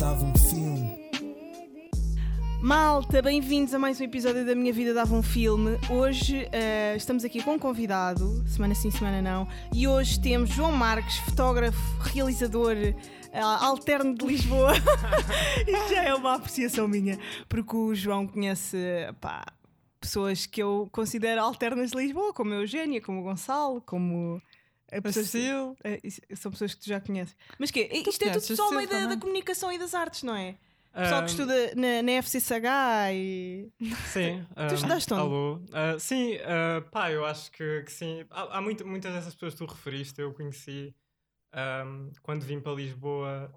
dava um filme. Malta, bem-vindos a mais um episódio da Minha Vida Dava um Filme. Hoje eh, estamos aqui com um convidado, semana sim, semana não, e hoje temos João Marques, fotógrafo, realizador eh, alterno de Lisboa. Isto já é uma apreciação minha, porque o João conhece pá, pessoas que eu considero alternas de Lisboa, como a Eugénia, como o Gonçalo, como. A pessoa- Sil. eh, isso- são pessoas que tu já conheces. Mas que Isto é tudo só meio da, comunicação e das artes, não é? Pessoal que Ahm, estuda na, na FCSH e. Sim. Tu estudaste onde? Alô. Ah, sim, ah, pá, eu acho que, que sim. Há, há muito- muitas dessas pessoas que tu referiste, eu conheci ahm, quando vim para Lisboa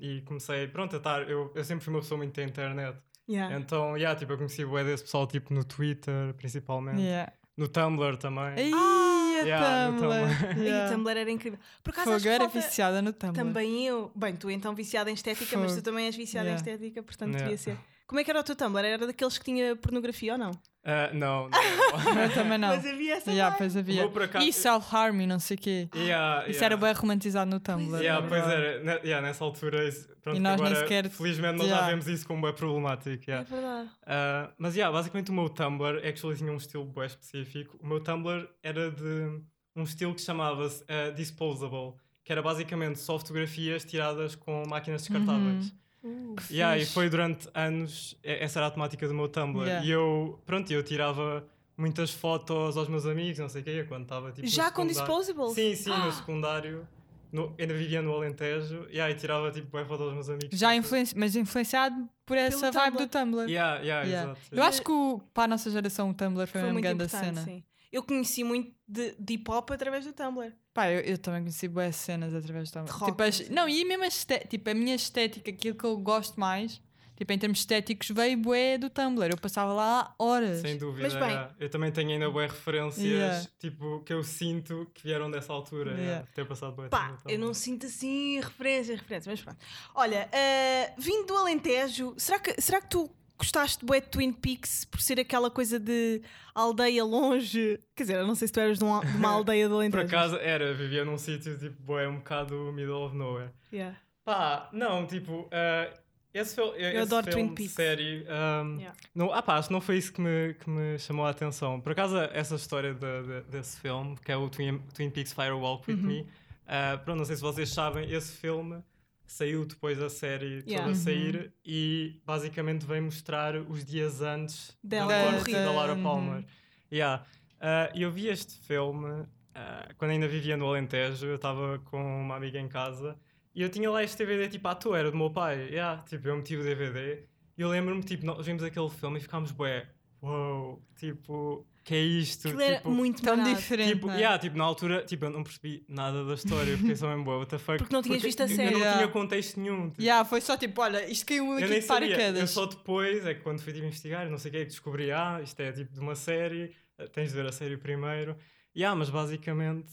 e comecei, pronto, a estar. Eu, eu sempre fui uma pessoa muito da internet. Yeah. Então, yeah, tipo, eu conheci o desse pessoal tipo, no Twitter, principalmente. Yeah. No Tumblr também. Ai, a Yeah, Tumblr. Tumblr. E Yeah. o Tumblr era incrível. Por acaso Fogo, acho que era falta- viciada no Tumblr. Também eu. Bem, tu então viciada em estética, mas tu Fogo. também és viciada Yeah. em estética, portanto Yeah. devia ser. Como é que era o teu Tumblr? Era daqueles que tinha pornografia ou não? Ah, não, não. Eu também não. Mas havia essa Yeah, pois havia. acaso- E self-harm e não sei o quê. Yeah, Isso yeah. era bem romantizado no Tumblr. Yeah, pois era, ne- yeah, nessa altura, isso, pronto, E nós nem agora, sequer- felizmente nós já vemos isso como é problemático. É verdade. Uh, mas yeah, basicamente o meu Tumblr actually tinha um estilo bem específico. O meu Tumblr era de um estilo que chamava-se uh, Disposable, que era basicamente só fotografias tiradas com máquinas descartáveis. Uh, Yeah, e foi durante anos, e- essa era a temática do meu Tumblr. Yeah. E eu, pronto, eu tirava muitas fotos aos meus amigos, não sei o quê, quando estava tipo. Já com disposables? Sim, sim, Ah! no secundário. No, ainda vivia no Alentejo e aí tirava tipo fotos aos meus amigos. Já Tipo, influenci... mas influenciado por essa vibe Tumblr. do Tumblr. Yeah, yeah, Yeah. exato. Eu acho que o- para a nossa geração o Tumblr foi, Foi uma grande cena. sim. Eu conheci muito de, de hip hop através do Tumblr. Pá, eu, eu também conheci boas cenas através do Tumblr. De rock, Tipo, as- não sei. não, e mesmo a, esté- tipo, a minha estética, aquilo que eu gosto mais, tipo, em termos estéticos, veio bué do Tumblr. Eu passava lá horas. Sem dúvida. Mas bem- yeah. Eu também tenho ainda boas referências Yeah. tipo, que eu sinto que vieram dessa altura. Yeah. yeah, Ter passado bué Pá, eu não sinto assim referências, referências, mas pronto. Olha, eh, vindo do Alentejo, será que, será que tu gostaste bué de Twin Peaks por ser aquela coisa de aldeia longe? Quer dizer, eu não sei se tu eras de uma, de uma aldeia Por Alentejo. acaso era, vivia num sítio tipo, bué, um bocado middle of nowhere. Yeah. Pá, não, tipo, ah, esse, fil esse adoro filme Twin Peaks. série. ahm, Yeah. não, ah, pá, acho que não foi isso que me, que me chamou a atenção. Por acaso, essa história de- de- desse filme, que é o Twin, Twin Peaks Firewalk with Uhum. Me, ah, pronto, não sei se vocês sabem, esse filme saiu depois da série Yeah. toda a sair e basicamente vem mostrar os dias antes Dela da, ter morte da Laura Uhum. Palmer. Yeah. Ah, E eu vi este filme ah, quando ainda vivia no Alentejo, eu estava com uma amiga em casa e eu tinha lá este DVD tipo à toa, era do meu pai. Yeah, tipo, eu meti o DVD e eu lembro-me, tipo, nós vimos aquele filme e ficámos, bué, uou, tipo, que é isto? Aquilo era tipo, muito Tão barato. diferente. Tipo, não é? yeah, tipo, na altura, tipo, eu não percebi nada da história, eu fiquei só mesmo, boa, what the fuck? Porque não tinhas visto a eu série. não Yeah. tinha contexto nenhum. tipo, Yeah, foi só tipo, olha, isto caiu eu aqui nem de sabia. Eu paraquedas. só depois, é que quando fui tipo, investigar, não sei o que é que descobri, ah, isto é tipo de uma série, eh, tens de ver a série primeiro. E ah, mas basicamente,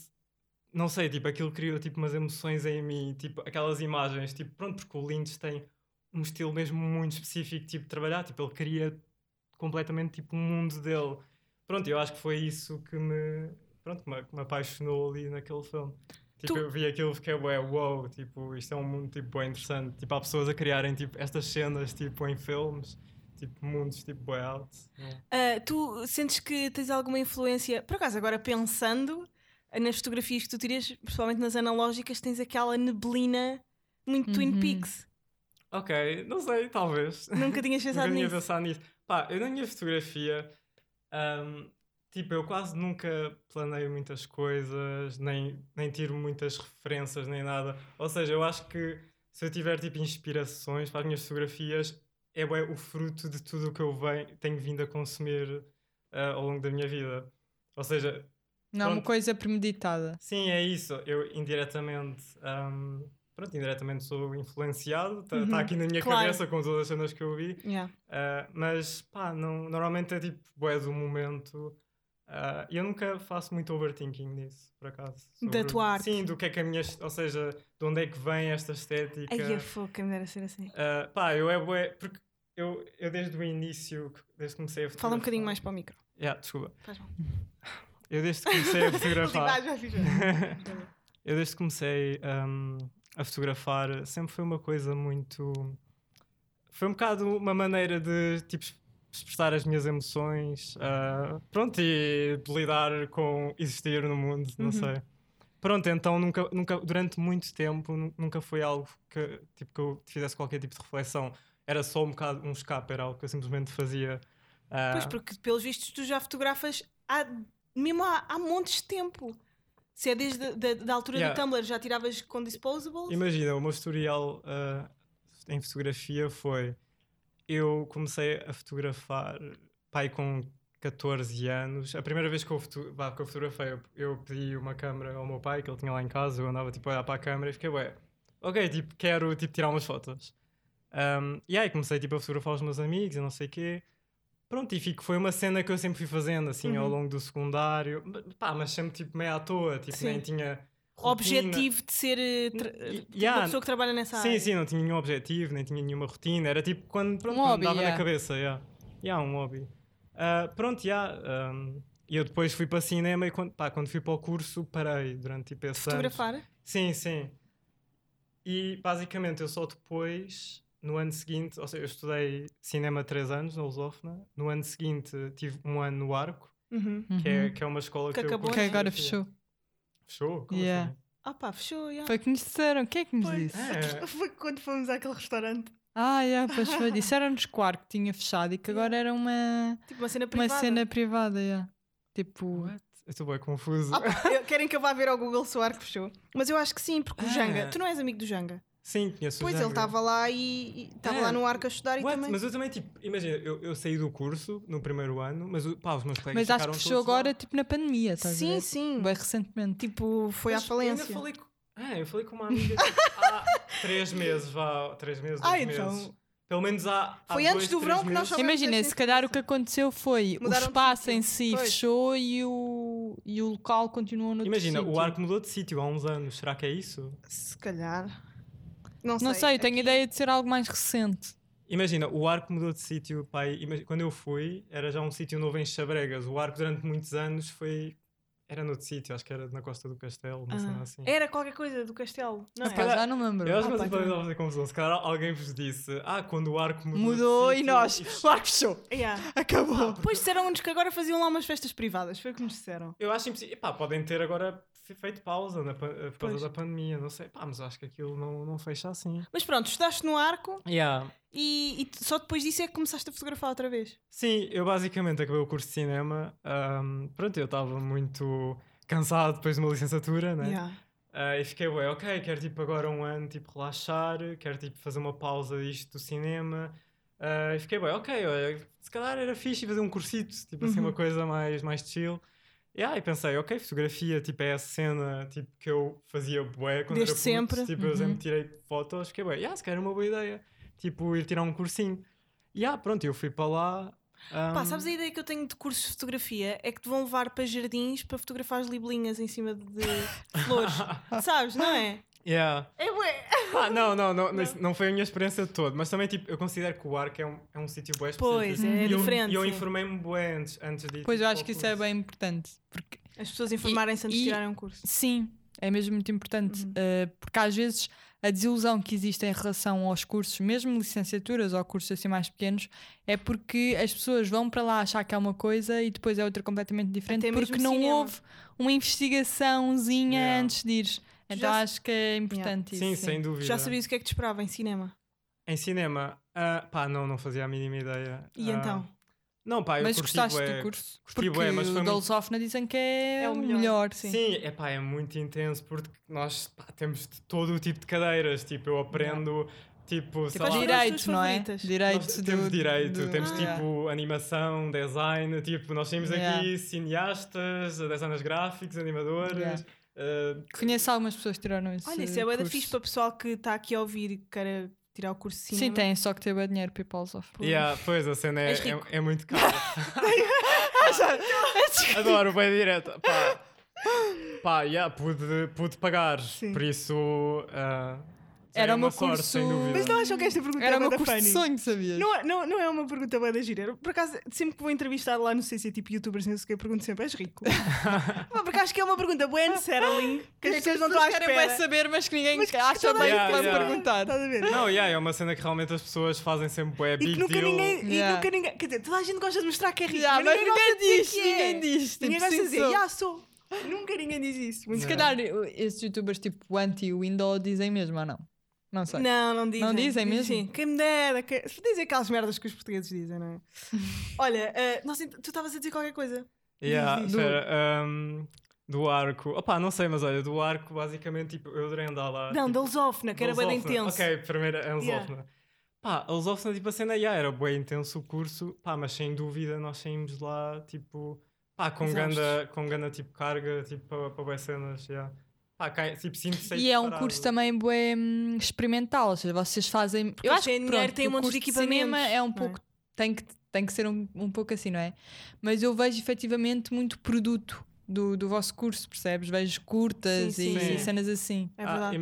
não sei, tipo, aquilo criou tipo umas emoções em mim, tipo, aquelas imagens, tipo, pronto, porque o Lynch tem um estilo mesmo muito específico, tipo, de trabalhar, tipo, ele cria completamente tipo um mundo dele. Pronto, eu acho que foi isso que me, pronto, que me, que me apaixonou ali naquele filme. Tipo, Tu- eu vi aquilo e fiquei, ué, wow, tipo, isto é um mundo, tipo, bem interessante. Tipo, há pessoas a criarem, tipo, estas cenas, tipo, em filmes, tipo, mundos, tipo, bem altos. Ah, tu sentes que tens alguma influência? Por acaso, agora pensando nas fotografias que tu tiras, principalmente nas analógicas, tens aquela neblina muito Twin Uhum. Peaks. Ok, não sei, talvez. Nunca tinhas Nunca pensado tinha nisso. pensado nisso. Pá, eu na minha fotografia, ahm, tipo, eu quase nunca planeio muitas coisas, nem, nem tiro muitas referências, nem nada. Ou seja, eu acho que se eu tiver, tipo, inspirações para as minhas fotografias, é bué, o fruto de tudo o que eu venho, tenho vindo a consumir ah, ao longo da minha vida. Ou seja, Não é uma coisa premeditada. Sim, é isso. Eu indiretamente, ahm, pronto, indiretamente sou influenciado, está Uhum, aqui na minha claro. cabeça com todas as cenas que eu vi, Yeah. ah, mas pá, não, normalmente é tipo, bué do momento. E eu nunca faço muito overthinking nisso, por acaso. Da tua arte. Sim, do que é que a minha. Ou seja, de onde é que vem esta estética. Ai, a foca, me dera ser assim. Ah, pá, eu é bué. Porque eu, eu desde o início, desde que comecei a fotografar. Fala um bocadinho mais para o micro. Yeah, desculpa. Faz mal. Eu desde que comecei a fotografar. Eu desde que comecei hum, a fotografar sempre foi uma coisa muito. Foi um bocado uma maneira de tipo, expressar as minhas emoções, ah, pronto, e de lidar com existir no mundo, não Uhum. sei. Pronto, então nunca, nunca, durante muito tempo, nu- nunca foi algo que, tipo, que eu fizesse qualquer tipo de reflexão. Era só um bocado um escape, era algo que eu simplesmente fazia. ah, Pois, porque pelos vistos tu já fotografas há, mesmo há, há montes de tempo. Se é desde a da, da altura Yeah. do Tumblr, já tiravas com disposables? Imagina, o meu historial ah, em fotografia foi. Eu comecei a fotografar pai com 14 anos. A primeira vez que eu, foto, vá, que eu fotografei, eu, eu pedi uma câmera ao meu pai que ele tinha lá em casa. Eu andava tipo a olhar para a câmera e fiquei, ué, ok, tipo, quero tipo, tirar umas fotos. Um, e aí comecei tipo, a fotografar os meus amigos e não sei o quê. Pronto, e fico, foi uma cena que eu sempre fui fazendo assim ao Uhum. longo do secundário. Pá, mas sempre tipo meio à toa, tipo, Sim. nem tinha. rotina. Objetivo de ser eh, yeah. uma pessoa que trabalha nessa Sim, área. sim, não tinha nenhum objetivo, nem tinha nenhuma rotina. Era tipo quando, pronto, Um hobby, dava yeah. na cabeça. Yeah. Yeah, um hobby. Ah, pronto, yeah, um, e eu depois fui para cinema e quando, pá, quando fui para o curso parei durante tipo esse. Fotografar? Sim, sim. E basicamente eu só depois, no ano seguinte, ou seja, eu estudei cinema 3 anos na Lusófona. No ano seguinte tive um ano no Arco, Uhum. que, é, Uhum. que é uma escola Que que, eu acabou, curto Que agora fechou. Fechou? Como Yeah. assim? Ah pá, fechou, já. Foi que nos disseram. Quem é que nos Foi. disse? É. Foi quando fomos àquele restaurante. Ah, yeah, pois foi. Disseram-nos que o arco tinha fechado e que agora era uma, Tipo uma cena uma privada. cena privada. yeah. Tipo, What? Eu estou bem confuso. Ah, pá, eu- querem que eu vá ver ao Google se o arco fechou? Mas eu acho que sim, porque o Ah. Janga. Tu não és amigo do Janga? Sim, conheço o Pois ele estava lá e estava É. lá no arco a estudar e What? também. Mas eu também, tipo, imagina, eu, eu saí do curso no primeiro ano, mas o- pá, os meus colegas mas acho que fechou todos lá. agora, tipo, na pandemia, estás a Sim, ver? sim. Bem recentemente. Tipo, foi Mas à falência. Eu ainda falei com... Ah, eu falei com uma amiga tipo, há três meses, vá, três meses, dois Ah, então. meses. Pelo menos há. há Foi antes dois, do três verão que nós meses. soubemos Imagina, se calhar o que aconteceu foi Mudaram o espaço em si Pois. fechou e o, e o local continuou no Imagina, o arco mudou de sítio há uns anos, será que é isso? Se calhar. Não sei. Não sei, tenho Aqui- ideia de ser algo mais recente. Imagina, o arco mudou de sítio, pai. Quando eu fui, era já um sítio novo em Chabregas. O arco durante muitos anos foi. Era noutro sítio, acho que era na Costa do Castelo, Ah, assim. Era qualquer coisa do castelo. Não Epá, é? calhar- já não me lembro. Eu acho Ah, que vocês podem fazer confusão. Se calhar alguém vos disse, ah, quando o arco mudou. de Mudou e sítio, nós. e O arco fechou. Yeah. Acabou. Depois disseram-nos que agora faziam lá umas festas privadas. Foi o que nos disseram. Eu acho impossível. Epá, podem ter agora fe- feito pausa na pa- por causa Pois. da pandemia, não sei. Pá, mas acho que aquilo não, não fecha assim. Mas pronto, estudaste no arco Yeah. e, e só depois disso é que começaste a fotografar outra vez. Sim, eu basicamente acabei o curso de cinema. ahm, pronto, eu estava muito cansado depois de uma licenciatura, né? Yeah. Ah, e fiquei, ué, ok, quero tipo agora um ano tipo relaxar, quero tipo fazer uma pausa disto do cinema. Ah, e fiquei, ué, ok, olha, se calhar era fixe fazer um cursito, tipo assim, Uhum. uma coisa mais, mais chill. E aí pensei, ok, fotografia, tipo, é essa cena tipo, que eu fazia bué quando Desde era puto, sempre. Tipo, eu Uhum. sempre tirei fotos, fiquei, ué, yeah, se calhar era uma boa ideia. Tipo, ir tirar um cursinho. E ah, pronto, eu fui para lá. Pá, ahm, sabes a ideia que eu tenho de cursos de fotografia? É que te vão levar para jardins para fotografar as libelinhas em cima de flores. sabes, não é? Yeah. É. Ah, não, não, não, não, não foi a minha experiência de todo, mas também tipo, eu considero que o arco é um, é um sítio bué específico. Pois, é e eu, diferente, E eu informei-me bué antes, antes de ir, Pois eu tipo, acho que isso é bem importante. Porque As pessoas informarem-se antes de tirarem um curso. Sim, é mesmo muito importante, Uhum. eh, porque às vezes a desilusão que existe em relação aos cursos, mesmo licenciaturas ou cursos assim mais pequenos, é porque as pessoas vão para lá achar que é uma coisa e depois é outra completamente diferente, Até porque não cinema. houve uma investigaçãozinha Yeah. antes de ir. Então Já- acho que é importante Sim, isso. sem dúvida. Já sabias o que é que te esperava em cinema? Em cinema, ah, pá, não, não fazia a mínima ideia. E Ah, então? Não, pá, eu Mas curti gostaste bué. do curso? curti Porque bué, mas o foi da muito- Lusófona dizem que é, É o o melhor, melhor. sim. Sim, é pá, é muito intenso porque nós pá, temos de todo o tipo de cadeiras. Tipo, eu aprendo, tipo, sei lá, foram as tuas Direito, não é? Direito Nós do- temos direito, do- temos Ah. tipo animação, design, tipo, nós temos Yeah. aqui cineastas, designers gráficos, animadores. Yeah. Uh, Conheço algumas pessoas que tiraram esse Olha, isso é bué da curso. fixe para o pessoal que está aqui a ouvir e que quer tirar o curso de cinema. Sim, tem, só que ter bué dinheiro para ir para o Lusófona. yeah, pois a cena é, é, é muito cara. Adoro, bem direto. Pá, pá yeah, pude, pude pagar, Sim. por isso. uh, Era é uma sorte, sem curso- dúvida. Mas não acham que esta pergunta Era é da curso de funny? sonho, sabias? Não, é- não, não é uma pergunta bem da gira. Por acaso, sempre que vou entrevistar lá no CC, tipo youtubers, não sei o que, eu pergunto sempre: és rico? Porque acho que é uma pergunta bem unsettling, que as pessoas não estão à querem espera. bué saber, mas que ninguém Mas que acha bem que saber. perguntar. Estás a ver? Não, yeah, é uma cena que realmente as pessoas fazem sempre bué E big que nunca deal. ninguém, e Yeah. nunca ninguém. Quer dizer, toda a gente gosta de mostrar que é rico. Yeah, mas mas ninguém, gosta de ninguém diz, é. ninguém diz. Ninguém tipo, gosta de dizer, já sou. Nunca ninguém diz isso. Muito Se calhar esses youtubers tipo anti-window dizem mesmo ou não? Não sei. Não, não dizem. Não dizem mesmo? Sim, quem me dera. Que... Dizem aquelas merdas que os portugueses dizem, não é? Olha, eh, nossa, tu estavas a dizer qualquer coisa. Yeah, espera, um, do arco. Opá, não sei, mas olha, do arco, basicamente, tipo, eu adorei andar lá. Não, tipo, da Lusófona, que era bem intenso. Ok, primeiro a Yeah. Lusófona. Pá, a Lusófona, tipo, a cena, yeah, era bem intenso o curso, pá, mas sem dúvida nós saímos lá, tipo, pá, com Exaustos. ganda, com ganda, tipo, carga, tipo, para pa bué cenas, yeah. Cai, tipo, sinto E é um curso também bué, hum, experimental, ou seja, vocês fazem. eu eles acho que têm dinheiro, pronto, têm o montes de curso cinema equipamentos, é um é? pouco. Tem, que, tem que ser um, um pouco assim, não é? Mas eu vejo efetivamente muito produto do, do vosso curso, percebes? Vejo curtas Sim, e sim. cenas assim. É verdade.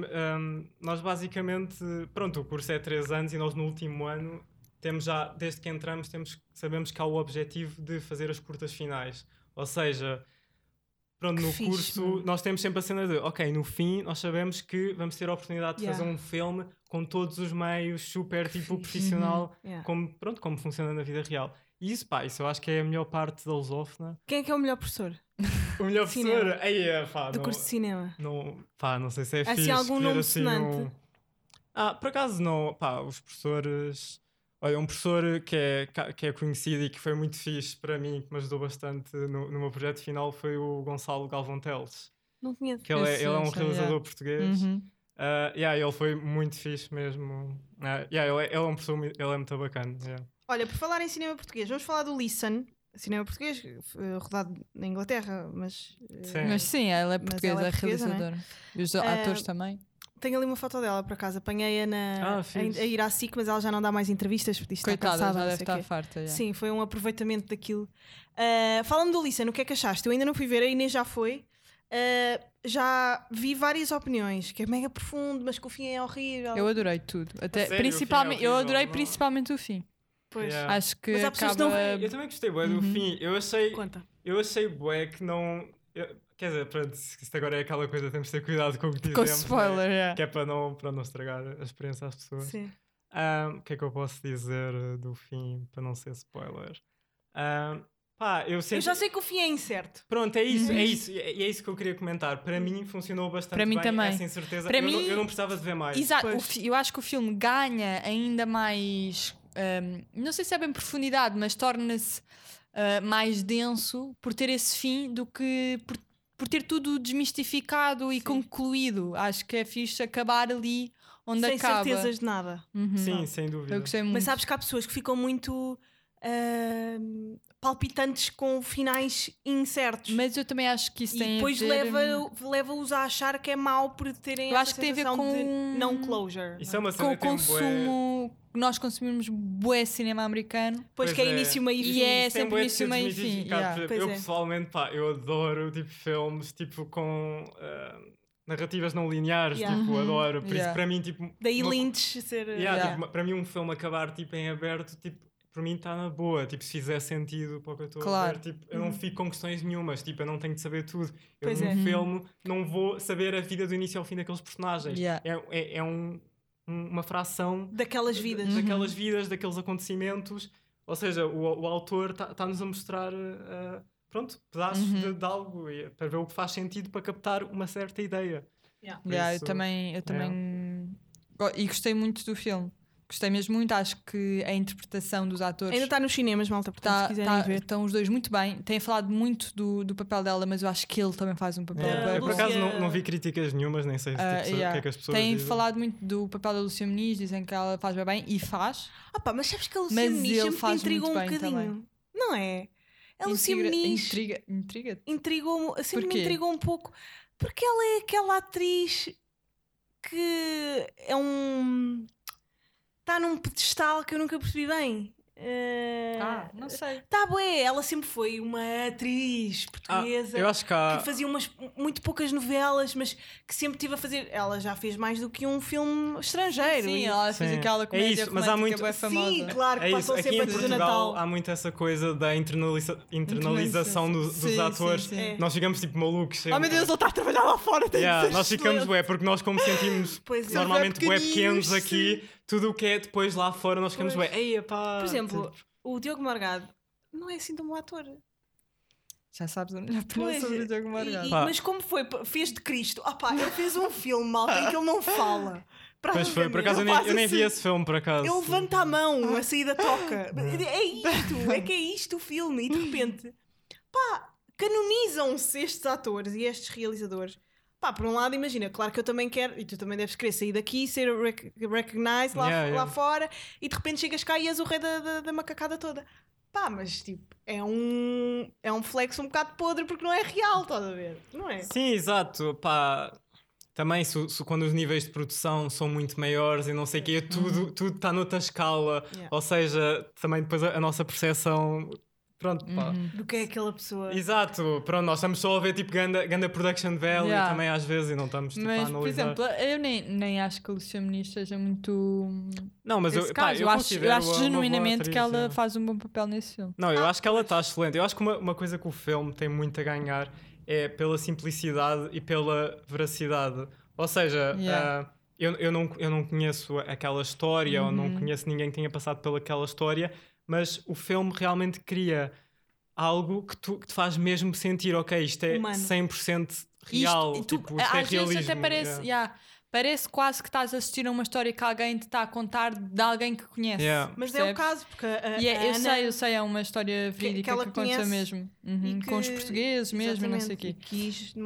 nós basicamente, pronto, o curso é 3 anos e nós no último ano temos já, desde que entramos, temos, sabemos que há o objetivo de fazer as curtas finais. Ou seja, pronto, Que no fixe, curso meu. nós temos sempre a cena de, ok, no fim nós sabemos que vamos ter a oportunidade de Yeah. fazer um filme com todos os meios super tipo fixe. Uhum. profissional, Yeah. como, pronto, como funciona na vida real. E isso, pá, isso eu acho que é a melhor parte da Lusófona. Quem é que é o melhor professor O melhor professor, aí é, pá, do não- curso de cinema? não, pá, não sei se é Assim, fixe algum nome assim um- Ah, por acaso não, pá, os professores... Olha, um professor que é, que é conhecido e que foi muito fixe para mim, que me ajudou bastante no, no meu projeto final, foi o Gonçalo Galvão Teles. Não conheço. Que ele, é, ele é um realizador português. Uhum. Ah, yeah, ele foi muito fixe mesmo. Ah, yeah, ele, é, ele é um professor, ele é muito bacana. yeah. Olha, por falar em cinema português, vamos falar do Listen. Cinema português, eh, rodado na Inglaterra, mas. eh, Sim. Mas sim, ela é portuguesa, ela é é portuguesa, é? realizadora. E os Ah, atores também. Tenho ali uma foto dela por acaso, apanhei-a na, Ah, a, a ir à SIC, mas ela já não dá mais entrevistas porque isto está Coitada, cansada. já não deve estar farta. já. Sim, foi um aproveitamento daquilo. Ah, Fala-me do Listen, o que é que achaste? Eu ainda não fui ver, a Inês já foi. Ah, já vi várias opiniões, que é mega profundo, mas que o fim é horrível. Eu adorei tudo. Até, sério? Fim é principalmente, eu horrível, adorei não? principalmente o fim. Pois. Yeah. Acho que Mas há pessoas que não acaba... veem. Eu também gostei bué do Uhum. fim. Eu achei, Conta. eu achei bué que não... eu- quer dizer, pronto, isto agora é aquela coisa, temos de ter cuidado com o que Com dizemos. né? spoiler, yeah. Que é para não, para não estragar a experiência às pessoas. Sim. Ahm, O que é que eu posso dizer eh, do fim para não ser spoiler? Ahm, pá, eu Eu sempre. já sei que o fim é incerto. Pronto, é isso, Uhum. é isso, e é isso que eu queria comentar. Para mim funcionou bastante Para mim bem, também. essa incerteza. Para eu, não, mim- eu não precisava de ver mais. Exato, Pois. eu acho que o filme ganha ainda mais. hum, não sei se é bem profundidade, mas torna-se ah, mais denso por ter esse fim do que por, por ter tudo desmistificado e Sim. concluído. Acho que é fixe acabar ali onde sem acaba. certezas de nada. Uhum. Sim, sem dúvida. Eu gostei muito. Mas sabes que há pessoas que ficam muito ahm, palpitantes com finais incertos. Mas eu também acho que isso e tem depois a ver, leva- leva-os a achar que é mau por terem Eu essa acho que tem a ver sensação de com- não closure. Isso é uma com cena o um bué- consumo que nós consumimos bué cinema americano. Pois Pois que é é. início, meio e E fim. é sempre bué início, meio e fim, yeah. Eu é. pessoalmente, pá, eu adoro tipo filmes tipo com ah, narrativas não lineares, Yeah. tipo, Uhum. adoro. Por Yeah. isso para mim tipo Daí uma- Lynch ser. Yeah, Yeah. tipo, para mim um filme acabar tipo em aberto, tipo, para mim está na boa, tipo, se fizer sentido para o que eu estou a Claro. ver, tipo, eu não Uhum. fico com questões nenhumas, tipo, eu não tenho de saber tudo. Eu Pois num é. filme não vou saber a vida do início ao fim daqueles personagens. Yeah. É, é, é um- um- uma fração Daquelas vidas. Uhum. daquelas vidas, daqueles acontecimentos. Ou seja, o, o autor está-nos a mostrar uh, pronto, pedaços Uhum. de, de algo e- para ver o que faz sentido para captar uma certa ideia. Yeah. Yeah, eu isso, também, eu também e gostei muito do filme. Gostei mesmo muito, acho que a interpretação dos atores Ainda está nos cinemas, malta, portanto, tá- se quiserem tá- ver. estão os dois muito bem. Têm falado muito do, do papel dela, mas eu acho que ele também faz um papel É, Uh, eu, por acaso não, não vi críticas nenhumas, nem sei Ah, tipo, se- o yeah. que é que as pessoas Têm dizem. falado muito do papel da Lucia Muniz, dizem que ela faz bem, bem e faz. Ah pá, mas sabes que a Lucia Mas Muniz sempre te faz intrigou um bem bocadinho. também. Não é? A Lucia Intriga- Muniz Intriga, intriga intrigou sempre me Porquê? intrigou um pouco. Porque ela é aquela atriz que é um. Está num pedestal que eu nunca percebi bem. Eh, Ah, não sei. Tá bué, ela sempre foi uma atriz Ah, portuguesa eu acho que há. que fazia umas muito poucas novelas, mas que sempre tive a fazer. Ela já fez mais do que um filme estrangeiro. Sim, E- ela fez Sim. aquela É comédia isso, mas há muito- bué famosa. Sim, claro, que É isso, passam aqui sempre em antes do Portugal Natal. há muito essa coisa da internaliza- internalização do- dos Sim, sim, atores. sim. É. Nós ficamos tipo malucos. Oh sempre. meu Deus, ele está a trabalhar lá fora. tem Yeah, nós ficamos, excelente. ué, porque nós, como sentimos Pois é. normalmente Bué pequenos aqui, tudo o que é depois lá fora, nós ficamos, ei, pá. Por exemplo, o Diogo Morgado não é assim tão bom ator. Já sabes a minha opinião Pois, sobre o Diogo Morgado. e- mas como foi? Fez de Cristo. Ah pá, ele fez um filme, malta, em que ele não fala. Pois foi, por acaso eu Ele nem, eu nem vi assim. esse filme, por acaso. Ele levanta a mão a sair da toca. É isto, é que é isto o filme. E de repente, pá, canonizam-se estes atores e estes realizadores. Pá, por um lado, imagina, claro que eu também quero, e tu também deves querer sair daqui, ser rec recognized lá, Yeah, lá yeah. fora, e de repente chegas cá e és o rei da, da, da macacada toda. Pá, mas tipo, é um, é um flex um bocado podre porque não é real, estás a ver? Não é? Sim, exato. Pá, também se, se quando os níveis de produção são muito maiores e não sei o quê, tudo tudo está noutra escala. Yeah. Ou seja, também depois a, a nossa percepção. Pronto, pá. Uhum. Do que é aquela pessoa. Exato, pronto, nós estamos só a ver tipo ganda, ganda production value Yeah. também às vezes e não estamos tipo, a Mas, analisar. por exemplo, eu nem, nem acho que a Lucia Muniz seja muito. não, mas eu, pá, eu, eu, acho, eu acho genuinamente atriz, que ela yeah. faz um bom papel nesse filme. Não, Ah, eu acho que ela está excelente. Eu acho que uma, uma coisa que o filme tem muito a ganhar é pela simplicidade e pela veracidade. Ou seja, Yeah. ah, eu, eu, não, eu não conheço aquela história ou não Uhum. conheço ninguém que tenha passado pelaquela história, mas o filme realmente cria algo que, tu, que te faz mesmo sentir, ok, isto é Humano. 100% real. Isto- tu- tipo, isto é às realismo. vezes até parece, yeah. yeah, parece quase que estás a assistir a uma história que alguém te está a contar de alguém que conhece. Yeah. Mas é o percebes? caso, porque a, é- a eu Ana- sei, eu sei, é uma história verídica que, ela aconteceu conhece mesmo. Uhum, e Com os que- portugueses mesmo e não sei o quê.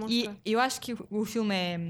e eu acho que o, o filme é,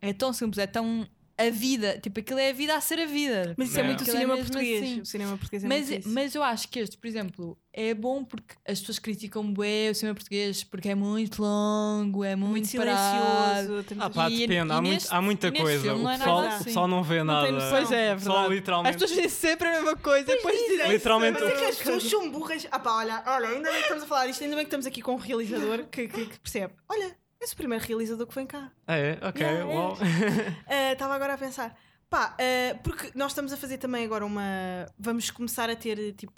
é tão simples, é tão a vida, tipo, aquilo é a vida a ser a vida. Mas isso é Yeah. muito o é cinema mesmo português. assim. O cinema português é Mas, muito isso. mas eu acho que este, por exemplo, é bom porque as pessoas criticam bué o cinema português porque é muito longo, é muito, muito silencioso. Ah, pá, E- depende. e há, muito- há muita coisa. O não é pessoal, o assim. pessoal não vê Não nada. noção. Pois é, é pessoal verdade. As literalmente. pessoas dizem sempre a mesma coisa, depois dizem Literalmente. Mas é que as pessoas são burras. Ah pá, olha, olha, ainda bem que estamos a falar disto, ainda bem que estamos aqui com um realizador que, que- que percebe. Olha, és o primeiro realizador que vem cá. Ah, é? Ok, Yeah, é. uau. Ah, Estava agora a pensar. Pá, ah, porque nós estamos a fazer também agora uma. Vamos começar a ter tipo.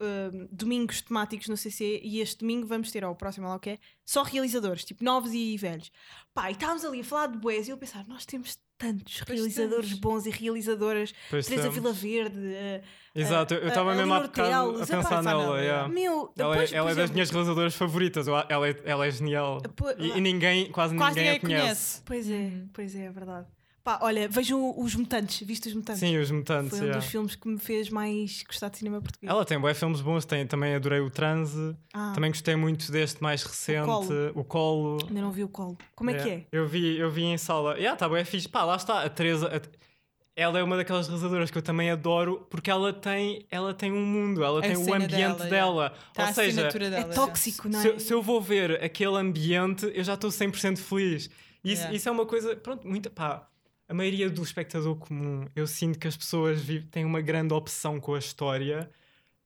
ah, domingos temáticos no CC e este domingo vamos ter, ou o próximo lá o que é, só realizadores, tipo novos e velhos. Pá, e estávamos ali a falar de boés e eu pensar, nós temos tantos Pois realizadores temos. bons e realizadoras, Pois Teresa temos. Vila Verde, ah, Exato, eu a- estava a mesmo bocado a Teles, pensar nela. yeah. meu, Ela, é, depois, ela por é das exemplo, minhas realizadoras favoritas. Ela é, ela é genial. pô- E, e ninguém, quase, quase ninguém ninguém a conhece. conhece. Pois é, Uhum. pois é, é verdade. Pá, olha, vejam os Mutantes, viste os Mutantes? Sim, os mutantes. Foi um yeah. dos filmes que me fez mais gostar de cinema português. Ela tem bué filmes bons, tem, também adorei o Transe, Ah, também gostei muito deste mais recente, o Colo. Ainda não vi o colo. Como é que é? Eu vi, eu vi em sala. Yeah, tá bem fixe. Pá, lá está, a Teresa. a- Ela é uma daquelas realizadoras que eu também adoro porque ela tem, ela tem um mundo, ela A tem o ambiente dela, dela. Tá Ou a seja, assinatura É dela, tóxico, não é? se, eu- se eu vou ver aquele ambiente, eu já estou 100% feliz. Isso, Yeah. isso é uma coisa, pronto, muita pá. A maioria do espectador comum, eu sinto que as pessoas vivem, têm uma grande opção com a história.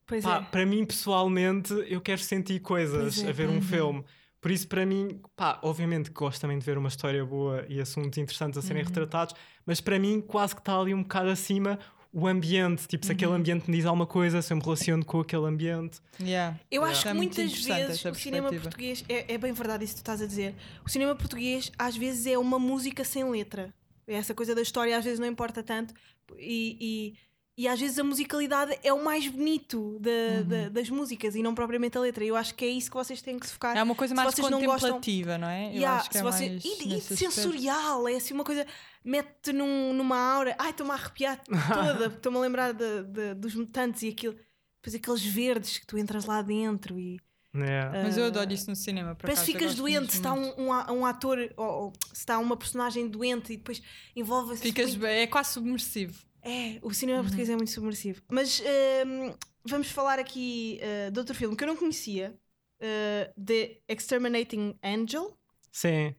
Pois Pá, é. Para mim, pessoalmente, eu quero sentir coisas é. a ver um Uhum. filme. Por isso, para mim, pá, obviamente que gosto também de ver uma história boa e assuntos interessantes a serem Uhum. retratados, mas para mim, quase que está ali um bocado acima o ambiente. Tipo, se Uhum. aquele ambiente me diz alguma coisa, se eu me relaciono com aquele ambiente. Yeah. Eu acho Isso é que muito muitas vezes o cinema português, é, é bem verdade isso que tu estás a dizer, o cinema português às vezes é uma música sem letra. Essa coisa da história às vezes não importa tanto e, e, e às vezes a musicalidade é o mais bonito da- Uhum. da- das músicas e não propriamente a letra. Eu acho que é isso que vocês têm que se focar. É uma coisa mais vocês não gostam- contemplativa, não é? Eu Yeah, acho que é você- mais e, e sensorial, é assim uma coisa, mete-te num- numa aura, ai, estou-me a arrepiar toda, estou-me a lembrar de- de- dos mutantes e aquilo, depois aqueles verdes que tu entras lá dentro e né? Mas eu Ah, adoro isso no cinema. Por parece que ficas doente se está muito. um, um, um ator ou, ou se está uma personagem doente e depois envolve-se. Ficas bem, é quase submersivo. É, o cinema Uhum. português é muito submersivo. Mas hum, vamos falar aqui uh, de outro filme que eu não conhecia, uh, The Exterminating Angel. Sim.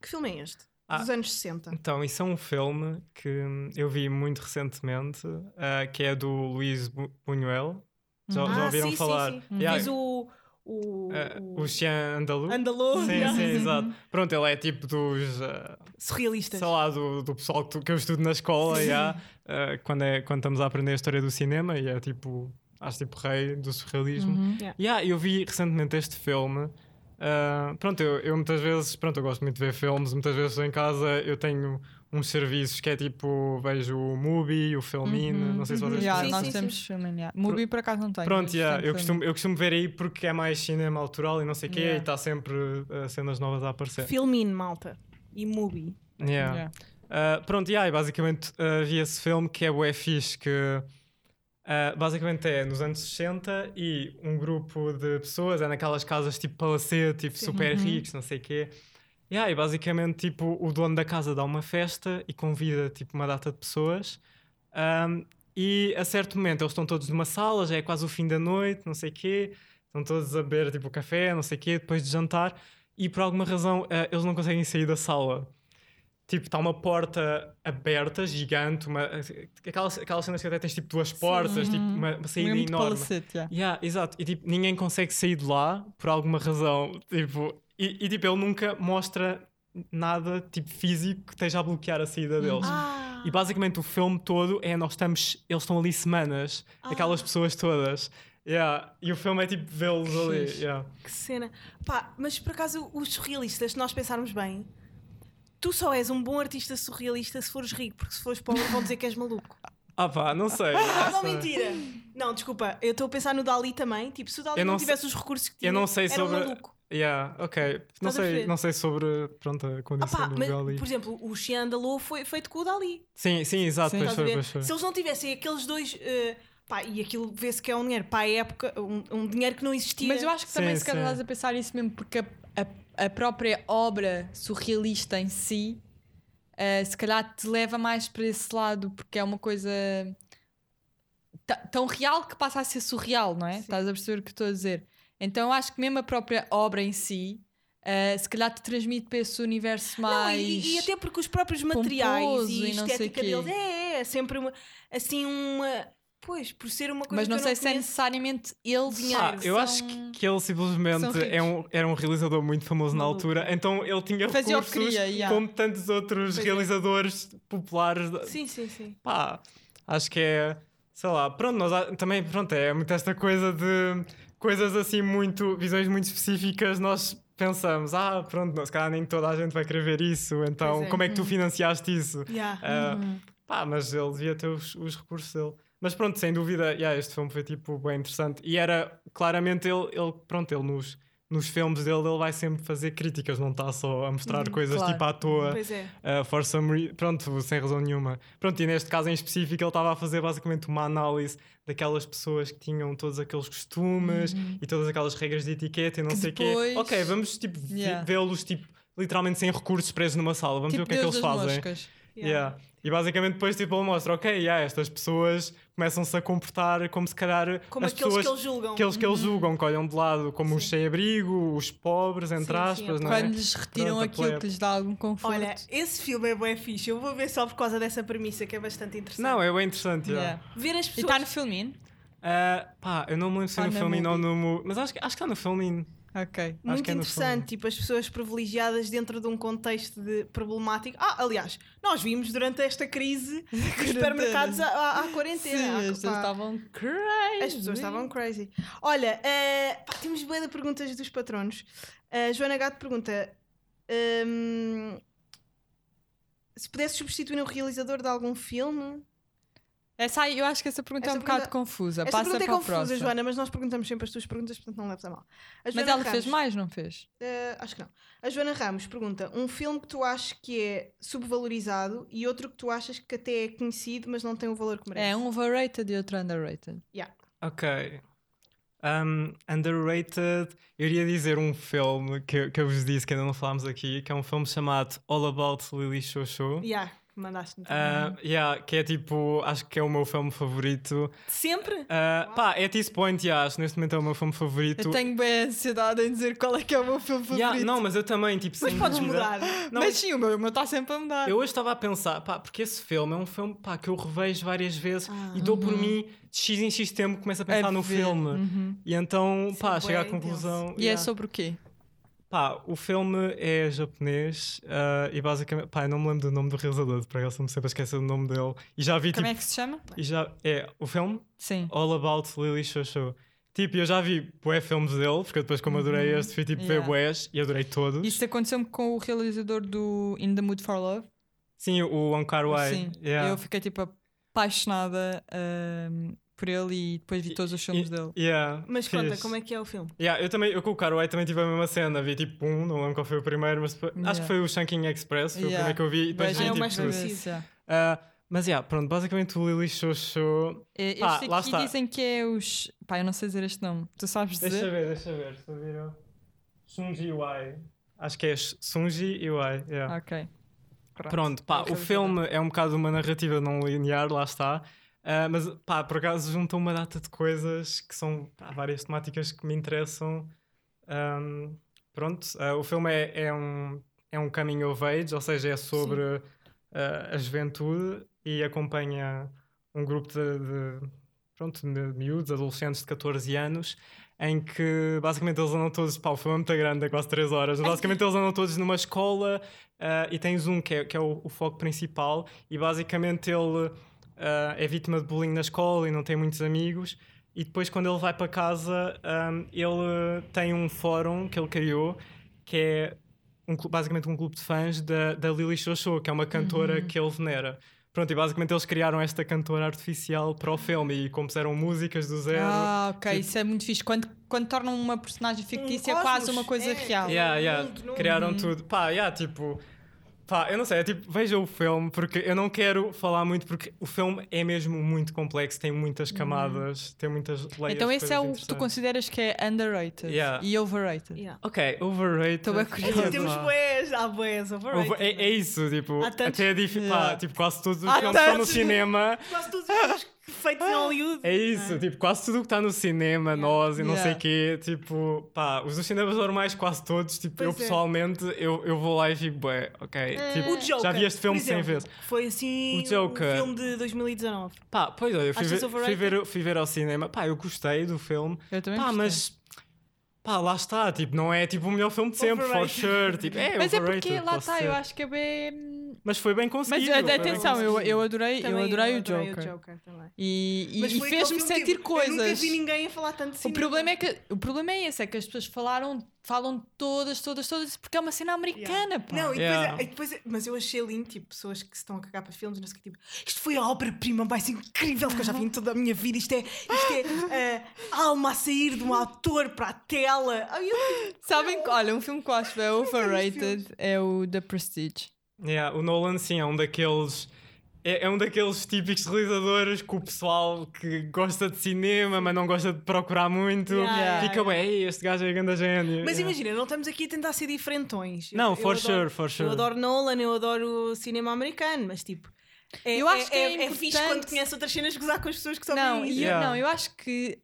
Que filme é este? Ah. Dos anos 60. Então, isso é um filme que hum, eu vi muito recentemente, ah, que é do Luís Bu- Buñuel. Já, já Ah, ouviram sim, falar? Sim, sim. Yeah, Fez o. O. eh, o- o Xian Andalu. Andalou. Sim, yeah. sim, exato. Pronto, ele é tipo dos. eh, Surrealistas. sei lá, do, do pessoal que, tu- que eu estudo na escola, yeah, eh, quando, é, quando estamos a aprender a história do cinema, e é tipo, acho tipo rei do surrealismo. Uhum. Yeah, eu vi recentemente este filme. ah, pronto, eu, eu muitas vezes, pronto, eu gosto muito de ver filmes, muitas vezes estou em casa, eu tenho uns serviços que é tipo, vejo o Mubi, o Filmin, não sei se vocês Yeah, Sim, nós sim, temos sim. filme, yeah. Movie por acaso não tenho. Pronto, yeah, eu, costumo, eu costumo ver aí porque é mais cinema autoral e não sei o quê, Yeah. e está sempre ah, cenas novas a aparecer. Filmin, malta. E Mubi. Yeah. Yeah. Uh, pronto, yeah, e basicamente uh, vi esse filme que é o fixe que uh, basicamente é nos anos 60 e um grupo de pessoas é naquelas casas tipo palacete, tipo super ricos, não sei o quê. Yeah, e basicamente tipo o dono da casa dá uma festa e convida tipo uma data de pessoas um, e a certo momento eles estão todos numa sala, já é quase o fim da noite, não sei o quê, estão todos a beber tipo café, não sei o quê, depois de jantar e por alguma razão uh, eles não conseguem sair da sala. Tipo, está uma porta aberta, gigante, uma, aquelas, aquelas cenas que até tens tipo duas portas, tipo uma, uma saída muito enorme. palacete, yeah. Yeah, exato. E tipo, ninguém consegue sair de lá por alguma razão. Tipo, e, e, tipo, ele nunca mostra nada tipo físico que esteja a bloquear a saída deles. Ah. E basicamente o filme todo é nós estamos, eles estão ali semanas, aquelas pessoas todas. Yeah. E o filme é tipo vê-los ali. Yeah. Que cena. Pá, mas por acaso os surrealistas, se nós pensarmos bem, tu só és um bom artista surrealista se fores rico, porque se fores pobre vão dizer que és maluco. Ah pá, não sei. Ah, não, sei. mentira! Não, desculpa, eu estou a pensar no Dali também. Tipo, se o Dali Eu não, não tivesse os recursos que tinha, eu não sei era sobre- um maluco. Yeah, ok. Não Estás a sei, não sei sobre pronto, a Ah, condição pá, do mas, Gali. por exemplo, o Xiandalou foi feito com o Dali. Sim, sim, exato, Sim. pois foi, pois foi. Se eles não tivessem aqueles dois. eh, pá, e aquilo vê-se que é um dinheiro para a época, um, um dinheiro que não existia. Mas eu acho que Sim, também se calhar estás a pensar isso mesmo porque a, a, a própria obra surrealista em si eh, se calhar te leva mais para esse lado porque é uma coisa tão real que passa a ser surreal, não é? Sim. Estás a perceber o que estou a dizer? Então eu acho que mesmo a própria obra em si eh, se calhar te transmite para esse universo Não, mais. e, e até porque os próprios materiais e não sei estética deles é, é sempre uma, assim uma. Pois, por ser uma coisa Mas não que eu sei não se é necessariamente eles. Dinheiro. Ah, eu são- acho que, que ele simplesmente é um, era um realizador muito famoso na altura, então ele tinha Fazia o que recursos queria, yeah. como tantos outros Pois é. realizadores populares. Sim, sim, sim. Pá, acho que é, sei lá, pronto, nós há- também, pronto, é muito esta coisa de coisas assim muito, visões muito específicas, nós pensamos, ah, pronto, se calhar nem toda a gente vai querer ver isso, então é. como é que tu financiaste isso? Yeah. Ah, Uhum. Pá, mas ele devia ter os, os recursos dele. Mas pronto, sem dúvida, yeah, este filme foi tipo bem interessante. E era claramente ele, ele pronto, ele nos, nos filmes dele ele vai sempre fazer críticas, não está só a mostrar coisas claro. tipo à toa, Pois é. uh, for some re- pronto, sem razão nenhuma. Pronto, e neste caso em específico ele estava a fazer basicamente uma análise daquelas pessoas que tinham todos aqueles costumes e todas aquelas regras de etiqueta e não Que sei o quê. depois- Ok, vamos tipo Yeah. vê-los tipo literalmente sem recursos presos numa sala, vamos tipo ver o que é que Deus eles fazem. moscas. Yeah. E basicamente depois tipo, ele mostra, ok, yeah, estas pessoas começam-se a comportar como se calhar Como as aqueles pessoas que eles julgam. aqueles que eles julgam, que olham de lado como os Sim. sem-abrigo, os pobres, entre Sim, sim, aspas, é não é? Quando lhes retiram Pronto, aquilo que lhes dá algum conforto. Olha, esse filme é bem fixe. Eu vou ver só por causa dessa premissa que é bastante interessante. Não, é bem interessante. yeah. Yeah. Ver as E pessoas. está no filminho? Ah, pá, eu não me lembro se é Tá no filme ou no. Mas acho, que- acho que está no filme. Ok. Muito que é interessante, tipo, as pessoas privilegiadas dentro de um contexto de problemático. Ah, aliás, nós vimos durante esta crise os supermercados à, à- quarentena. Sim, Ah, as pessoas estavam crazy. as pessoas estavam crazy. Olha, eh, pá, temos bem de perguntas dos patronos. A Joana Gato pergunta: hum, se pudesse substituir um realizador de algum filme. Essa aí, eu acho que essa pergunta é Essa um bocado pergunta- confusa. Esta Passa pergunta é confusa, próxima. Joana, mas nós perguntamos sempre as tuas perguntas, portanto não leves a mal. A Mas ela fez Ramos- mais, não fez? Eh, acho que não. A Joana Ramos pergunta: um filme que tu achas que é subvalorizado e outro que tu achas que até é conhecido, mas não tem o valor que merece. É um overrated e outro underrated. Yeah. Ok. Um, underrated. Eu iria dizer um filme que, que eu vos disse que ainda não falámos aqui, que é um filme chamado All About Lily Chou Chou. Yeah. Mandaste-me. Ah, yeah, que é tipo, acho que é o meu filme favorito. Sempre? Ah, pá, at this point, yeah, acho neste momento é o meu filme favorito. Eu tenho bem ansiedade em dizer qual é que é o meu filme favorito. Yeah, não, mas eu também, tipo, Mas podes mudar. Não, mas sim, o meu está sempre a mudar. Eu hoje estava a pensar, pá, porque esse filme é um filme pá, que eu revejo várias vezes Ah. e dou por mim, de X em X tempo, começo a pensar A no ver. filme. Uhum. E então, Isso pá, é chego à conclusão. E é sobre o quê? Pá, o filme é japonês ah, e basicamente, pá, eu não me lembro do nome do realizador, por acaso me sempre esquecer do nome dele. E já vi, Como tipo, é que se chama? e já, é, o filme Sim. All About Lily Shosho. Tipo, eu já vi bué filmes dele, porque depois como adorei este, fui tipo ver Uhum. Yeah. bués e adorei todos. Isso aconteceu-me com o realizador do In the Mood for Love. Sim, o Ankar Wai. Sim. Yeah. Eu fiquei tipo apaixonada ahm, por ele e depois vi todos os filmes dele. Yeah, Mas conta, fixe. como é que é o filme? Yeah, eu também, eu com o Carway também tive a mesma cena, vi tipo um, não lembro qual foi o primeiro, mas depois- acho Yeah. que foi o Shanking Express, foi Yeah. o primeiro que eu vi e depois Mas vi é o tipo mais conhecido. Yeah. Ah, mas yeah, pronto, basicamente o Lily Xoxo. É, Estes lá aqui está. dizem que é os. Pá, eu não sei dizer este nome. Tu sabes dizer? Deixa ver, deixa ver, se eu vir. Sunji Wai. Acho que é Sunji e Wai. yeah. Ok. Pronto, pá, É o filme é um bocado uma narrativa não linear, lá está. Ah, mas pá, por acaso juntam uma data de coisas que são pá, várias temáticas que me interessam. Ahm, pronto, ah, o filme é, é um, é um coming of age, ou seja, é sobre ah, a juventude e acompanha um grupo de, de, pronto, de miúdos, adolescentes de 14 anos, em que basicamente eles andam todos, pá, o filme é muito grande, é quase 3 horas, basicamente eles andam todos numa escola e tens um que é, que é o, o foco principal e basicamente ele ah, é vítima de bullying na escola e não tem muitos amigos e depois quando ele vai para casa ahm, ele tem um fórum que ele criou que é um basicamente um clube de fãs da, da Lily Xoxo, que é uma cantora que ele venera. Pronto, e basicamente eles criaram esta cantora artificial para o filme e compuseram músicas do zero. Ah, ok, Tipo- isso é muito fixe. Quando, quando tornam uma personagem fictícia, é cosmos, quase uma coisa é. real. Yeah, yeah, mundo, não? criaram tudo. Pá, yeah, tipo. Pá, eu não sei, é tipo, veja o filme, porque eu não quero falar muito, porque o filme é mesmo muito complexo, tem muitas camadas, tem muitas layers Então esse é o que tu consideras que é underrated Yeah. e overrated. Yeah. Ok, overrated. Tô bem curiosa. Ei, temos Pá. boés, há boés, overrated. Over- é, é isso, tipo, até é difícil, pá, Yeah. tipo, quase todos os filmes estão no cinema. Quase todos os feitos em Hollywood. É isso, tipo, quase tudo o que está no cinema, nós e não sei Yeah. o quê, tipo, pá, os dos cinemas normais, quase todos, tipo, eu Pois é. pessoalmente, eu, eu vou lá e fico, bué, ok, tipo, O Joker, já vi este filme por 100 exemplo, vezes. Foi assim O Joker. um filme de 2019. Pá, pois olha, eu fui ver, fui, ver, fui ver ao cinema, pá, eu gostei do filme, Eu também pá, gostei. mas, pá, lá está, tipo, não é tipo o melhor filme de sempre, for Overrated. sure, tipo, é Mas é porque lá está, eu acho que é bem. Mas foi bem Mas conseguido. bem atenção, eu, eu adorei, eu adorei o adorei Joker. Joker também. E, e- Mas e fez-me sentir tipo, Eu nunca coisas. vi ninguém a falar tanto de O cinema. problema, é que, o problema é esse, é que as pessoas falaram, falam todas, todas, todas, porque é uma cena americana, pá. Não, e depois, Yeah. e depois- mas eu achei lindo, tipo, pessoas que se estão a cagar para filmes, não sei o que, tipo, isto foi a obra-prima mais incrível que eu já vi em toda a minha vida, isto é, isto é ah, alma a sair de um autor para a tela. Ai, eu, Sabem que, olha, um filme que eu acho é overrated é o The Prestige. Yeah, o Nolan, sim, é um daqueles. É, é um daqueles típicos realizadores que o pessoal que gosta de cinema, mas não gosta de procurar muito, Yeah, yeah, fica bem, "Ei, este gajo é grande gênio. Mas Yeah. imagina, não estamos aqui a tentar ser diferentões. Eu- Não, eu for adoro- sure, for sure. Eu adoro Nolan, eu adoro cinema americano, mas tipo. É, Eu acho que é é, fixe importante- quando conhece outras cenas gozar com as pessoas que só Não, e eu, Yeah. não, eu acho que,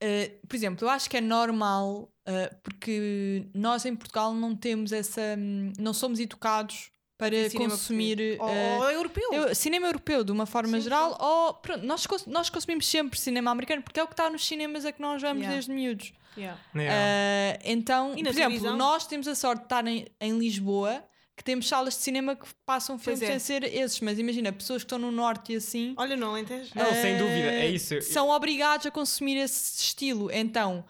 eh, por exemplo, eu acho que é normal eh, porque nós em Portugal não temos essa. hum, não somos educados para Cinema consumir. português. Ou, ou europeu. eu- cinema europeu, de uma forma Sim, geral, ou pronto, nós, nós consumimos sempre cinema americano porque é o que está nos cinemas a que nós vamos Yeah. desde miúdos. Yeah. Yeah. Eh, então, E por exemplo, televisão? nós temos a sorte de estar em, em Lisboa, que temos salas de cinema que passam Pois filmes é. sem ser esses, mas imagina, pessoas que estão no norte e assim. Olha, não Alentejo. Não, sem eh, dúvida, é isso. São obrigados a consumir esse estilo. Então,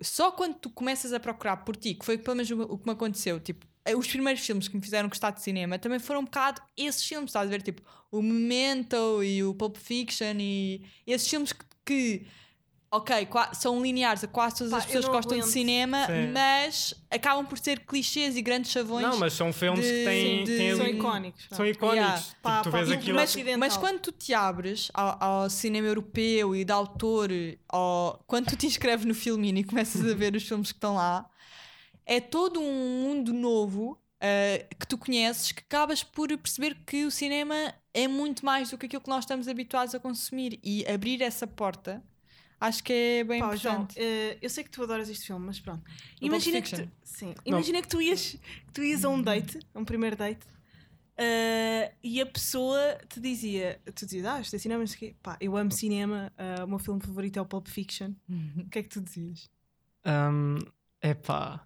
só quando tu começas a procurar por ti, que foi pelo menos o que me aconteceu, tipo, os primeiros filmes que me fizeram gostar de cinema também foram um bocado esses filmes, estás a ver? Tipo, o Memento e o Pulp Fiction e esses filmes que, que, ok, são lineares a quase todas Pá, as pessoas que gostam de cinema, Sim. mas acabam por ser clichês e grandes chavões. Não, mas são filmes de- que têm, de- têm São icónicos. São icónicos. Yeah. Tipo, Pá, tu pá, vês aquilo. Mas, mas quando tu te abres ao, ao cinema europeu e de autor, ao- quando tu te inscreves no Filmini e começas a ver os filmes que estão lá, é todo um mundo novo uh, que tu conheces que acabas por perceber que o cinema é muito mais do que aquilo que nós estamos habituados a consumir e abrir essa porta acho que é bem Pá, João, importante. eh, eu sei que tu adoras este filme, mas pronto. Imagina que, tu, sim, imagina que tu ias, que tu ias a um date, a um primeiro date, eh, e a pessoa te dizia, tu dizias, ah, isto é cinema, não sei o quê. Pá, eu amo cinema, eh, o meu filme favorito é o Pulp Fiction. O que é que tu dizias? Um, epá.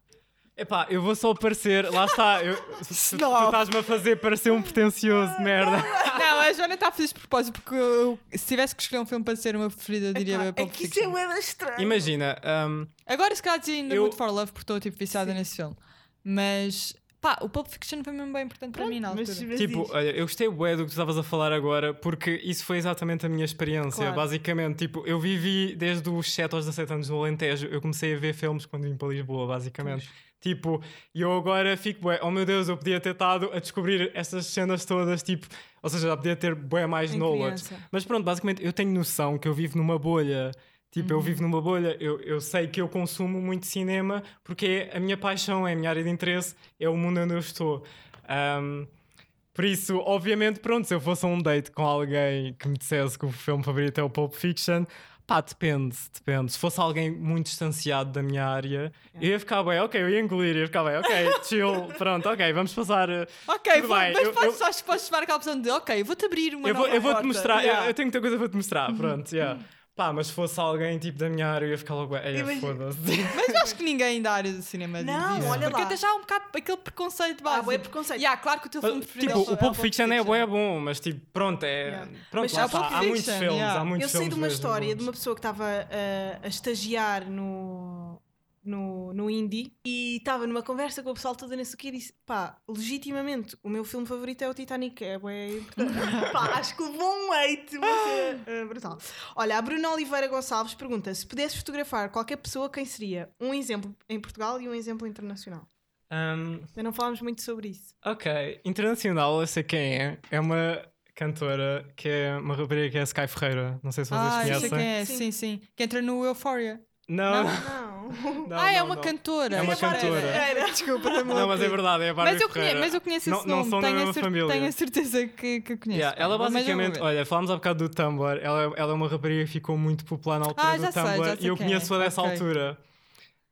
Epá, eu vou só parecer. Lá está. Eu, tu, tu estás-me a fazer parecer um pretencioso de merda. Não, a Joana está a fazer de propósito porque eu- se tivesse que escolher um filme para ser o meu preferido, eu diria Epá, é Pulp que isso é Fiction. uma estranha. Imagina, um, Agora, se calhar, dizia ainda Eu- Good for Love porque estou tipo viciada Sim. nesse filme. Mas pá, o Pulp Fiction foi mesmo bem importante para mim na altura. Mas- mas tipo, diz. olha, eu gostei bué do que tu estavas a falar agora, porque isso foi exatamente a minha experiência. Claro. Basicamente, tipo, eu vivi desde os 7 aos 17 anos no Alentejo. Eu comecei a ver filmes quando vim para Lisboa, basicamente. Tipo, e eu agora fico bué, oh meu Deus, eu podia ter estado a descobrir essas cenas todas, tipo, ou seja, já podia ter bué mais Em knowledge. criança. Mas pronto, basicamente eu tenho noção que eu vivo numa bolha. Tipo, eu vivo numa bolha, eu, eu sei que eu consumo muito cinema porque é a minha paixão, é a minha área de interesse, é o mundo onde eu estou. Ahm, por isso, obviamente, pronto, se eu fosse a um date com alguém que me dissesse que o filme favorito é o Pulp Fiction, pá, depende, depende. Se fosse alguém muito distanciado da minha área, eu ia ficar bem, ok, eu ia engolir, ia ficar bem, ok, chill, pronto, ok, vamos passar. uh, Ok, vou- mas eu- podes, eu- acho que podes aquela opção de ok, vou-te abrir uma eu vou, eu vou-te mostrar, eu- Yeah. eu, tenho muita coisa para te mostrar, pronto, yeah. Pá, mas se fosse alguém tipo da minha área, eu ia ficar logo, é, foda-se. Mas eu acho que ninguém da área do cinema Não, diz olha porque lá. até já há um bocado aquele preconceito Ah, básico. bué preconceito. Yeah, claro que o teu filme preferido Tipo, é o Pulp Fiction é bom, mas tipo, pronto, é. Yeah. Pronto, Mas lá há há muitos filmes, yeah. há muitos Eu sei de uma história de uma pessoa que estava a, a estagiar no, no, no Indie e estava numa conversa com o pessoal todo nesse aqui e disse: pá, legitimamente, o meu filme favorito é o Titanic. É, importante." pá, acho que levou um hate, mas é brutal. Olha, a Bruna Oliveira Gonçalves pergunta: se pudesses fotografar qualquer pessoa, quem seria? Um exemplo em Portugal e um exemplo internacional. Um, Ainda não falámos muito sobre isso. ok, internacional, eu sei quem é. É uma cantora que é uma rapariga que é a Sky Ferreira. Não sei se vocês Ah, eu sei conhecem. quem é, Sim. sim, sim. Que entra no Euphoria. Não, Não. não, ah, é não, uma não. cantora. É uma Bárbara cantora. Ferreira. Desculpa, também Não, mas é verdade, é a Bárbara mas eu, conheço, Ferreira. mas eu conheço Não- esse não nome, são da tenho, a cer- família. tenho a certeza que, que conheço. Yeah, ela basicamente, olha, falámos há bocado do Tumblr. Ela, ela é uma rapariga que ficou muito popular na altura Ah, do Tumblr já sei e eu conheço-a é, dessa ok. altura.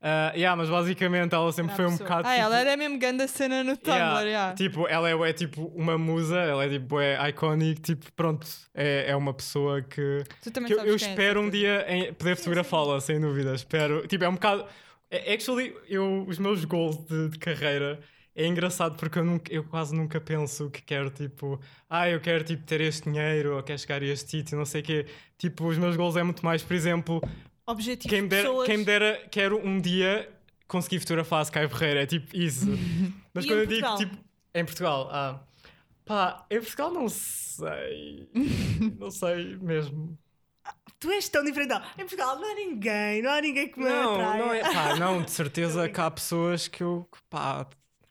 Ah, yeah, mas basicamente ela sempre foi um bocado. Ah, tipo, ela era mesmo grande cena no Tumblr, Yeah, yeah. Tipo, ela é, é tipo uma musa, ela é tipo é iconic, tipo, pronto, é, é uma pessoa que, Tu também que eu, sabes eu é, espero um certeza. dia em poder fotografá-la, sem dúvida. Espero, tipo, é um bocado. é- Actually, eu, os meus goals de, de carreira é engraçado porque eu, nunca, eu quase nunca penso que quero, tipo, ah, eu quero tipo, ter este dinheiro ou quero chegar a este sítio, não sei o quê. Tipo, os meus goals é muito mais, por exemplo, Objetivos quem me, dera, pessoas. quem me dera, quero um dia conseguir fotografar a Sky Ferreira, é tipo isso. Mas E quando eu digo Portugal? tipo, em Portugal, ah, pá, em Portugal não sei, não sei mesmo. Tu és tão diferente. Não, Em Portugal não há ninguém, não há ninguém que me Não, atraia. não é, pá, não, de certeza que há pessoas que eu, que, pá,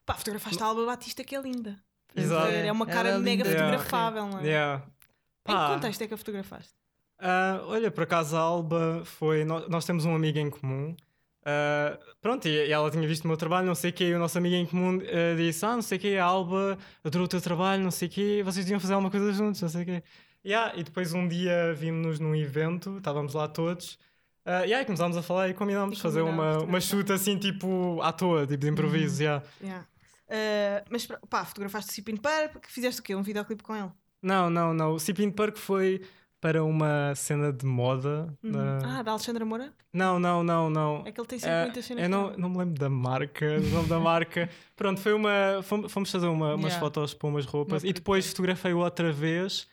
Pá, fotografaste a Alba Batista que é linda. Exato. É uma Ela cara é mega linda. Yeah. fotografável, não é? yeah. Em que contexto é que a fotografaste? Ah, olha, por acaso a Alba foi, nós, nós temos um amigo em comum. ah, pronto, e, e ela tinha visto o meu trabalho, não sei o quê, e o nosso amigo em comum ah, disse: Ah, não sei o quê, a Alba adorou o teu trabalho, não sei o quê, vocês deviam fazer alguma coisa juntos, não sei o quê. Yeah, e depois um dia vimos-nos num evento, estávamos lá todos, uh, yeah, e começámos a falar e combinámos fazer uma, uma shoot assim, tipo, à toa, tipo de improviso. yeah. Yeah. Uh, mas pá, fotografaste o Cipin que fizeste o quê? Um videoclipe com ele? Não, não, não. O Sipin Park foi para uma cena de moda. da- Ah, da Alexandra Moura? Não, não, não, não. É que ele tem sempre Ah, muitas cenas. eu não, não me lembro da marca, do nome da marca. Pronto, foi uma. Fomos, fomos fazer uma- umas Yeah. fotos para umas roupas e depois fotografei outra vez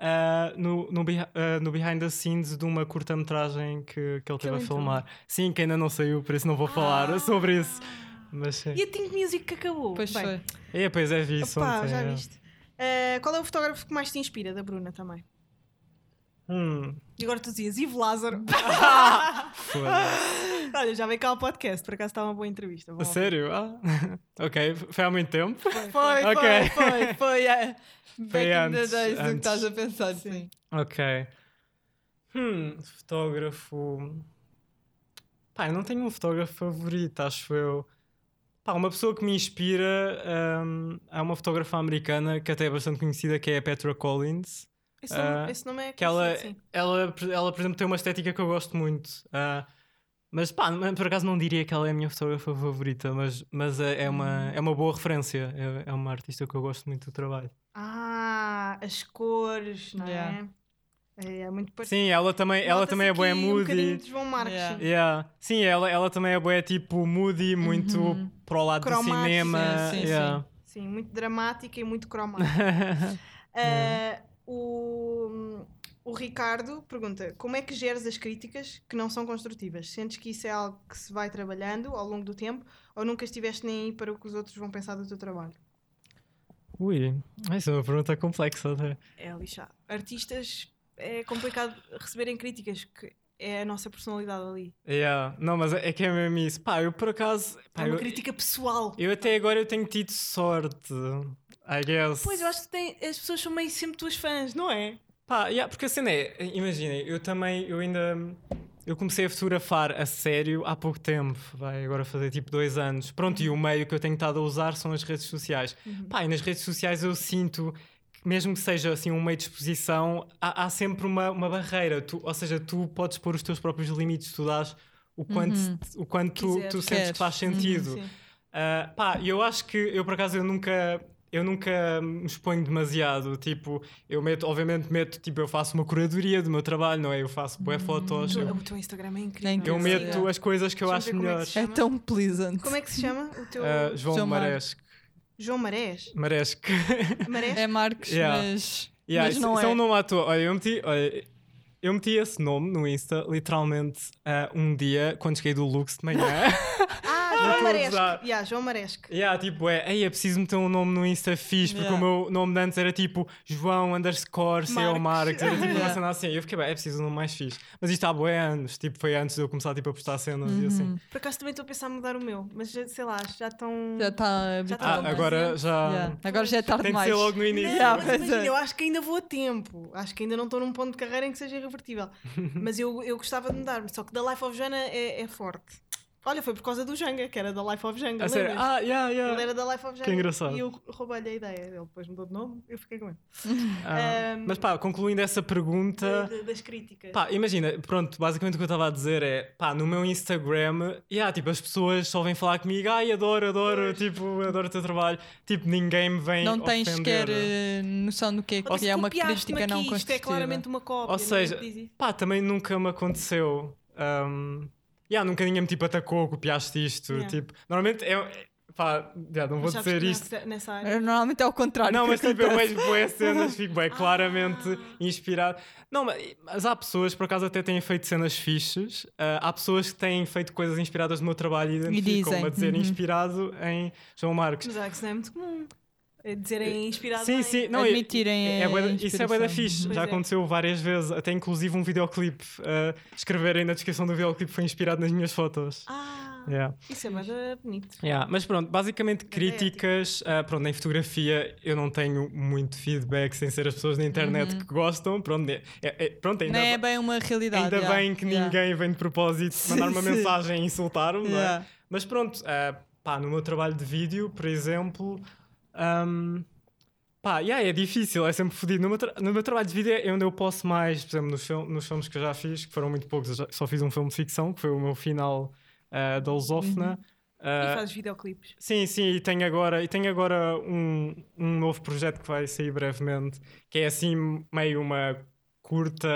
ah, no, no, ah, no behind the scenes de uma curta-metragem que, que ele teve a filmar. Sim, que ainda não saiu, por isso não vou falar Ah. sobre isso. Mas sim. E a Think Music que acabou? Pois Bem, foi. É, pois é, vi isso opá, ontem, já é. viste. Uh, qual é o fotógrafo que mais te inspira? Da Bruna também. Hum, E agora tu dizias Ivo Lázaro. foda-se. Olha, já veio cá ao podcast, por acaso está uma boa entrevista. Ouvir. sério? Ah. ok, foi há muito tempo. Foi, Ok. foi, foi, foi. é. Back Foi in antes, the days do que antes. estás a pensar, sim. Ok. Hum, fotógrafo. Pá, eu não tenho um fotógrafo favorito, acho eu. Pá, uma pessoa que me inspira um, é uma fotógrafa americana que até é bastante conhecida, que é a Petra Collins. Esse nome, Ah, esse nome é Que ela, sim. ela, ela, por exemplo, tem uma estética que eu gosto muito. Ah, mas pá, por acaso não diria que ela é a minha fotógrafa favorita, mas, mas é, é uma, é uma boa referência. É, é uma artista que eu gosto muito do trabalho. Ah, as cores, não Yeah. é? É, é muito parecido. Sim, ela também, ela também é boa Um moody. João Marques, Yeah. sim. Yeah. Sim, ela, ela também é boa, tipo moody, muito Uhum. para o lado do cinema. Sim, sim, yeah. Sim, muito dramática e muito cromática. Ah, o, o Ricardo pergunta: como é que geres as críticas que não são construtivas? Sentes que isso é algo que se vai trabalhando ao longo do tempo ou nunca estiveste nem aí para o que os outros vão pensar do teu trabalho? Ui, essa é uma pergunta complexa. Até. É lixado. Artistas é complicado receberem críticas, que é a nossa personalidade ali. Yeah. Não, mas é é que é mesmo isso. Pá, eu por acaso. Pá, é uma eu, crítica pessoal. eu até agora eu tenho tido sorte. I guess. Pois, eu acho que tem- as pessoas são meio sempre tuas fãs, não é? Pá, yeah, porque a cena é, imaginem, eu também, eu ainda, eu comecei a fotografar a sério há pouco tempo, vai agora fazer tipo dois anos. Pronto, e o meio que eu tenho estado a usar são as redes sociais. Pá, e nas redes sociais eu sinto, mesmo que seja assim um meio de exposição, há, há sempre uma, uma barreira, tu, ou seja, tu podes pôr os teus próprios limites, tu dás o quanto, Uhum. o quanto tu, Quiseres. tu sentes que faz sentido. Sim. Uh, pá, eu acho que eu por acaso eu nunca eu nunca me exponho demasiado, tipo, eu meto, obviamente meto, tipo, eu faço uma curadoria do meu trabalho, não é? Eu faço boé fotos, Tu- eu, O teu Instagram é incrível. É incrível. eu meto é. as coisas que eu acho é melhores. É chama? tão pleasant. Como é que se chama o teu Uh, João João Mar- Maresco. João Marés? Maresco. Marés? É Marcos, Yeah. mas, Yeah, mas isso, não isso é é. um nome à toa. Olha, eu meti, olha, eu meti esse nome no Insta, literalmente, uh, um dia, quando cheguei do Lux de manhã. Ah, João Maresco. Yeah, João Maresco. Yeah, tipo, é, ei, é preciso meter um nome no Insta fixe, porque Yeah. o meu nome de antes era tipo João underscore CEO Marques. Marques, era tipo uma cena assim. Eu fiquei, bem, é preciso um nome mais fixe. Mas isto há bué anos, tipo, foi antes de eu começar tipo, a postar cenas e assim. Uhum. Por acaso também estou a pensar em mudar o meu, mas já- sei lá, já estão. Já está Já tá Ah, agora já. Yeah. Agora já é tarde Tem de demais. ser logo no início. Yeah, Mas pois imagina, é. eu acho que ainda vou a tempo. Acho que ainda não estou num ponto de carreira em que seja irrevertível. mas eu, eu gostava de mudar, só que da Life of Jana é, é forte. Olha, foi por causa do Janga, que era da Life of Janga. Ah, yeah, Ele yeah. era da Life of Janga. Que engraçado. E eu roubei-lhe a ideia. Ele depois mudou de nome, eu fiquei com ele. Ah, Um, mas pá, concluindo essa pergunta. De- de- das críticas. Pá, imagina, pronto, basicamente o que eu estava a dizer é, pá, no meu Instagram, yeah, tipo, as pessoas só vêm falar comigo, ai, adoro, adoro, Pois. tipo, adoro o teu trabalho. Tipo, ninguém me vem Não tens ofender. sequer eh, noção do que é, Ou que é uma copiaste-me crítica não aqui, Isto é construtiva. claramente uma cópia. Ou seja. Pá, também nunca me aconteceu. Um, yeah, nunca ninguém me tipo atacou, copiaste isto. Yeah. Tipo, normalmente é. é- Pá, yeah, não vou dizer que isto. nessa- Nessa área. Eh, Normalmente é o contrário. Não, mas tipo, eu vejo boas cenas, fico bem claramente Ah. inspirado. Não, mas, mas há pessoas, por acaso, até têm feito cenas fixes. Ah, há pessoas que têm feito coisas inspiradas no meu trabalho e identificam-me dizem, a dizer uhum. inspirado em João Marques. Mas é que isso não é muito comum. É dizerem inspirado. Sim, sim, não, é- Admitirem é, da- isso é bué da fixe, Pois já é. aconteceu várias vezes, até inclusive um videoclipe, uh, escreverem na descrição do videoclipe foi inspirado nas minhas fotos. Ah, Yeah. isso é bem bonito. Yeah, Mas pronto, basicamente é críticas, uh, pronto, em fotografia eu não tenho muito feedback sem ser as pessoas na internet que gostam, pronto, é, é- é- pronto ainda, Não é bem uma realidade. ainda yeah, bem que yeah. ninguém vem de propósito mandar uma Sim. mensagem e insultar-me, é? Mas pronto, uh, pá, no meu trabalho de vídeo, por exemplo, um, pá, yeah, é difícil, é sempre fodido. No no meu trabalho de vídeo é onde eu posso mais, por exemplo, nos, fil- nos filmes que eu já fiz, que foram muito poucos, já- só fiz um filme de ficção, que foi o meu final uh, da Lusófona. E Uh, fazes videoclipes. Sim, sim, e tenho agora, e tenho agora um, um novo projeto que vai sair brevemente, que é assim meio uma curta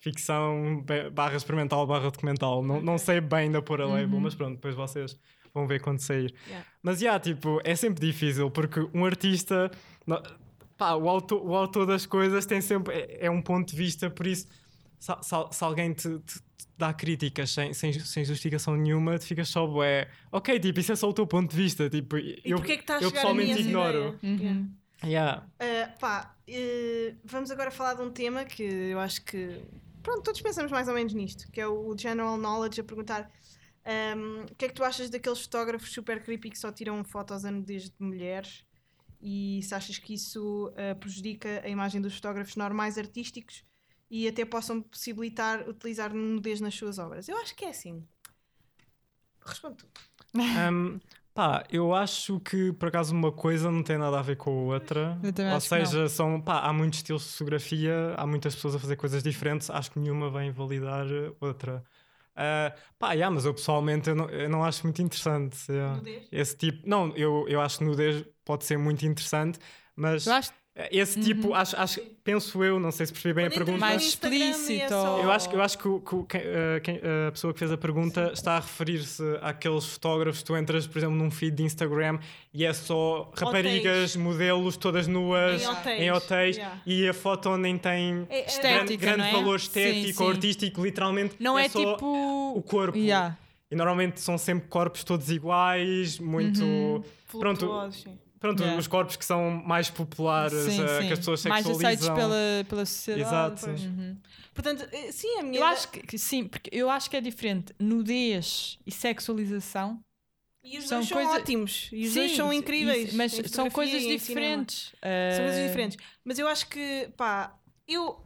ficção ba- barra experimental barra documental. Não, não sei bem ainda pôr a label, Uhum. mas pronto, depois vocês vão ver quando sair. Yeah. Mas já, tipo, é sempre difícil porque um artista, pá, o, autor, o autor das coisas tem sempre, é, é um ponto de vista, por isso, se, se, se alguém te, te- te dá críticas sem, sem, sem justificação nenhuma, tu ficas só, bué, ok, tipo, isso é só o teu ponto de vista, tipo, E eu, porquê é que está a eu chegar a ignoro. ideia? Yeah. Uhum. Yeah. Uh, pá, uh, vamos agora falar de um tema que eu acho que pronto, todos pensamos mais ou menos nisto, que é o general knowledge a perguntar um, o que é que tu achas daqueles fotógrafos super creepy que só tiram fotos a nudez de mulheres e se achas que isso uh, prejudica a imagem dos fotógrafos normais artísticos e até possam possibilitar utilizar nudez nas suas obras? Eu acho que é assim. Responde tu. Um, Pá, eu acho que por acaso uma coisa não tem nada a ver com a outra. Ou acho que não. seja, são, pá, há muitos estilos de fotografia, há muitas pessoas a fazer coisas diferentes, acho que nenhuma vai invalidar outra. Ah, pá, yeah, mas eu pessoalmente eu não, eu não acho muito interessante. yeah. Nudez? Esse tipo, não, eu, eu acho que nudez pode ser muito interessante, mas Eu acho esse tipo, acho, acho, penso eu, não sei se percebi bem a Quando entras pergunta. Mais é explícito ou- Eu acho, eu acho que, que quem, eh, quem- a pessoa que fez a pergunta está a referir-se àqueles fotógrafos. Tu entras, por exemplo, num feed de Instagram e é só raparigas, modelos, todas nuas, Em hotéis. em hotéis Yeah. e a foto nem tem É- é- grande, Estética, grande não é? valor Sim, estético ou sim. artístico, literalmente. Não é, só tipo. o corpo. Yeah. E normalmente são sempre corpos todos iguais, muito. Uhum. Pronto. sim. Pronto, Yeah. os corpos que são mais populares, Sim, eh, sim. que as pessoas Mais sexualizam. aceitos pela, pela sociedade. Exato. Uhum. Portanto, eh, sim, a minha. Eu acho que que sim, porque eu acho que é diferente nudez e sexualização. E os são dois são coisa- ótimos. E os Sim, dois são isso- incríveis. mas em são coisas diferentes. São coisas Eh, diferentes. Mas eu acho que, pá, eu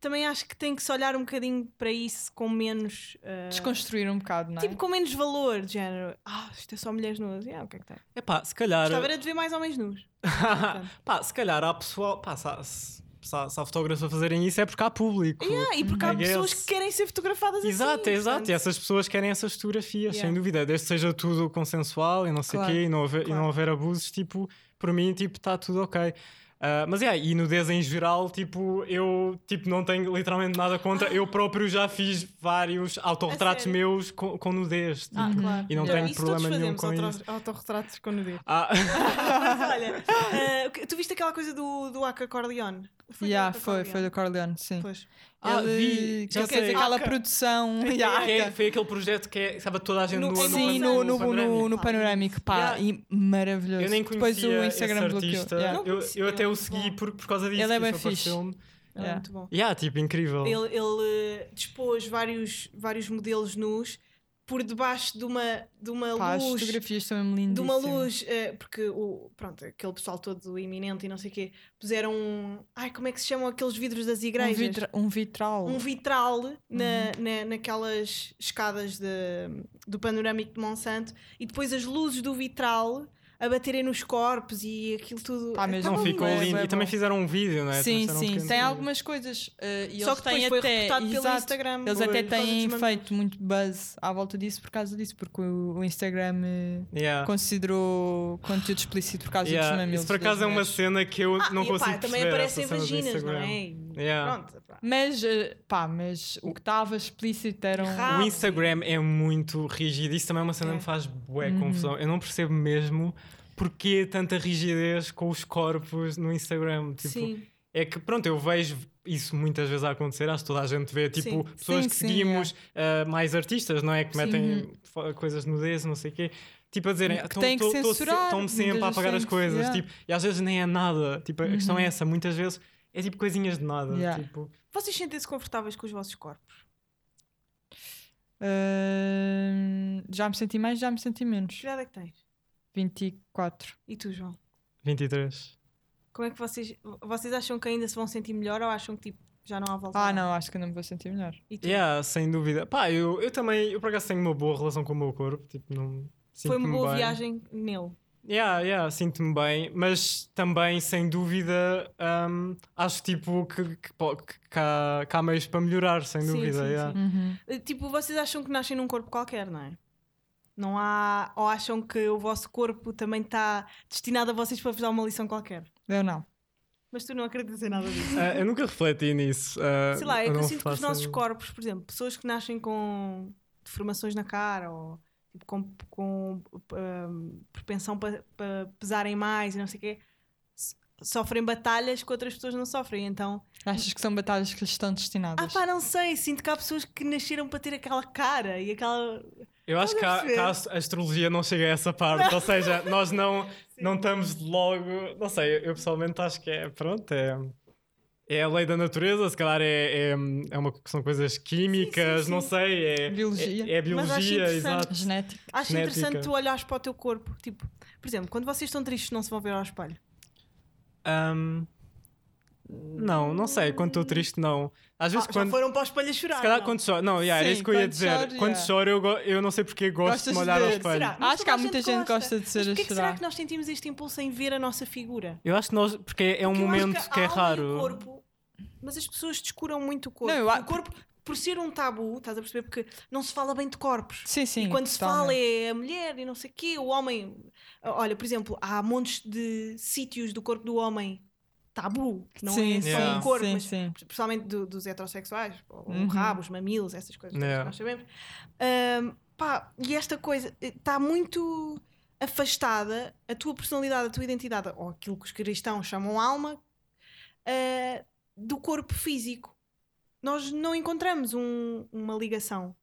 também acho que tem que se olhar um bocadinho para isso com menos. eh, Desconstruir um bocado, não é? Tipo, com menos valor, de género. Ah, isto é só mulheres nuas. Yeah, o que é que tem? Epá, se calhar. Gostava era de ver mais homens nus. pá, se calhar há pessoal. Pá, se, há- se, há, se há fotógrafos a fazerem isso é porque há público. Yeah, e porque há I pessoas que querem ser fotografadas Exato, assim. exato. portanto, E essas pessoas querem essas fotografias, Yeah. sem dúvida. Desde que seja tudo consensual e não sei o Claro, quê, e não, houver, e claro. não houver abusos, tipo, por mim, tipo, está tudo ok. Ah, mas é, e nudez em geral, tipo, eu tipo, não tenho literalmente nada contra. Eu próprio já fiz vários autorretratos meus com, com nudez. tipo, Ah, claro. E não Yeah. tenho Isso problema todos nenhum com auto- isso. autorretratos com nudez. Ah, Mas olha, o que- tu viste aquela coisa do, do Aca Corleone? Foi do Yeah, Aca foi, foi do Corleone, sim. Pois. Ah, Ele, vi, que já fez sei. aquela Aca. produção. yeah, que é- foi aquele projeto que é, estava toda a gente No- em Sim, no, no, no, panorâmico. no panorâmico, pá, Yeah. e maravilhoso. Eu nem Depois o Instagram esse bloqueou. Yeah. Eu, eu até o segui por, por causa disso. Ele é que bem fixe. É Yeah. muito bom. Yeah, tipo, incrível. Ele, ele, eh, dispôs vários, vários modelos nus por debaixo de uma, de uma Pá, as luz. fotografias são mesmo De lindíssimas. uma luz, eh, porque o, pronto, aquele pessoal todo iminente e não sei o quê, puseram um. Ai, como é que se chamam aqueles vidros das Um, igrejas? vitra- um vitral. um vitral na, Uhum. na, naquelas escadas de, do panorâmico de Monsanto e depois as luzes do vitral a baterem nos corpos e aquilo tudo. Pá, mas Não ficou É, lindo. é E também fizeram um vídeo, não é? Sim, um sim. pequeno Tem algumas coisas. e Só que depois têm foi até. reportado pelo Instagram. Eles até têm feito muito buzz à volta disso por causa disso, porque o, o Instagram eh, Yeah. considerou conteúdo explícito por causa Yeah. dos mamilos. Isso por acaso é uma mulheres. cena que eu Ah, não e, consigo pá, também aparecem vaginas, não é? Yeah. Pronto, pá. Mas, eh, pá, mas o que estava explícito eram. Rabo. O Instagram é muito rígido. Isso também é uma cena que É. me faz bué Uhum. confusão. Eu não percebo mesmo porque tanta rigidez com os corpos no Instagram. Tipo, Sim. É que, pronto, eu vejo isso muitas vezes a acontecer. Acho que toda a gente vê, tipo, Sim. pessoas Sim, que sim, seguimos ah, mais artistas, não é? Que metem coisas nudez, não sei o quê. Tipo, a dizerem, Que têm que censurar, estão-me sempre a apagar as coisas. yeah. Tipo, e às vezes nem é nada. Tipo, a questão é Uhum. essa. Muitas vezes é tipo coisinhas de nada. Yeah. Tipo, Vocês sentem-se confortáveis com os vossos corpos? eh, já me senti mais, já me senti menos. Que idade é que tens? 24. E tu, João? 23. Como é que vocês. Vocês acham que ainda se vão sentir melhor ou acham que tipo, já não há volta? Ah, não, acho que não me vou sentir melhor. E tu? Yeah, sem dúvida. Pá, eu, eu também, eu por acaso tenho uma boa relação com o meu corpo. Tipo, não. Foi uma boa bem. viagem nele. Yeah, yeah, sinto-me bem, mas também, sem dúvida, hum, acho tipo que, que, que, que há, que há meios para melhorar, sem Sim, dúvida. sim, yeah. sim. Uhum. Eh, Tipo, vocês acham que nascem num corpo qualquer, não é? Não há. Ou acham que o vosso corpo também está destinado a vocês para vos dar uma lição qualquer? Eu não. Mas tu não acreditas em nada disso. Ah, eu nunca refleti nisso. ah, Sei lá, é que eu sinto que os nossos corpos, por exemplo, pessoas que nascem com deformações na cara ou tipo, com, com hum, propensão para para pesarem mais e não sei o quê, sofrem batalhas que outras pessoas não sofrem. Então, Achas que são batalhas que lhes estão destinadas? ah pá, não sei, sinto que há pessoas que nasceram para ter aquela cara e aquela. Eu acho que, a que a astrologia não chega a essa parte, ou seja, nós não, não estamos logo. Não sei, eu pessoalmente acho que é. Pronto, é. É a lei da natureza, se calhar é, é, é uma, são coisas químicas, Sim, sim, não sim. sei, é Biologia. É, é Mas acho biologia, exato. Genética. Acho Genética. interessante tu olhares para o teu corpo. Tipo, por exemplo, quando vocês estão tristes, não se vão ver ao espelho. Hum, Não, não sei. Quando estou triste, não. Às vezes Ah, quando. Já foram para o espelho a chorar. Se calhar não? quando choro. Não, yeah, era Sim, isso que eu ia dizer. choro, quando yeah. choro, eu, go- eu não sei porque gosto Gostas de me olhar de ao espelho. Acho que há muita gente que gosta de ser Mas a porquê que será chorar. que nós sentimos este impulso em ver a nossa figura? Eu acho que nós. Porque é um Porque momento que, é a alma e raro. o corpo, mas as pessoas descuram muito o corpo. Não, eu O corpo, por ser um tabu, estás a perceber? Porque não se fala bem de corpos. Sim, sim. e quando se fala é a mulher e não sei o quê, o homem. Olha, por exemplo, há montes de sítios do corpo do homem tabu, que não sim, é só Yeah. o corpo, sim, mas sim. principalmente do- dos heterossexuais, o Uhum. rabo, os mamilos, essas coisas Yeah. que nós sabemos. Ahm, pá, e esta coisa está muito afastada, a tua personalidade, a tua identidade, ou aquilo que os cristãos chamam alma, ah, do corpo físico. Nós não encontramos um- uma ligação.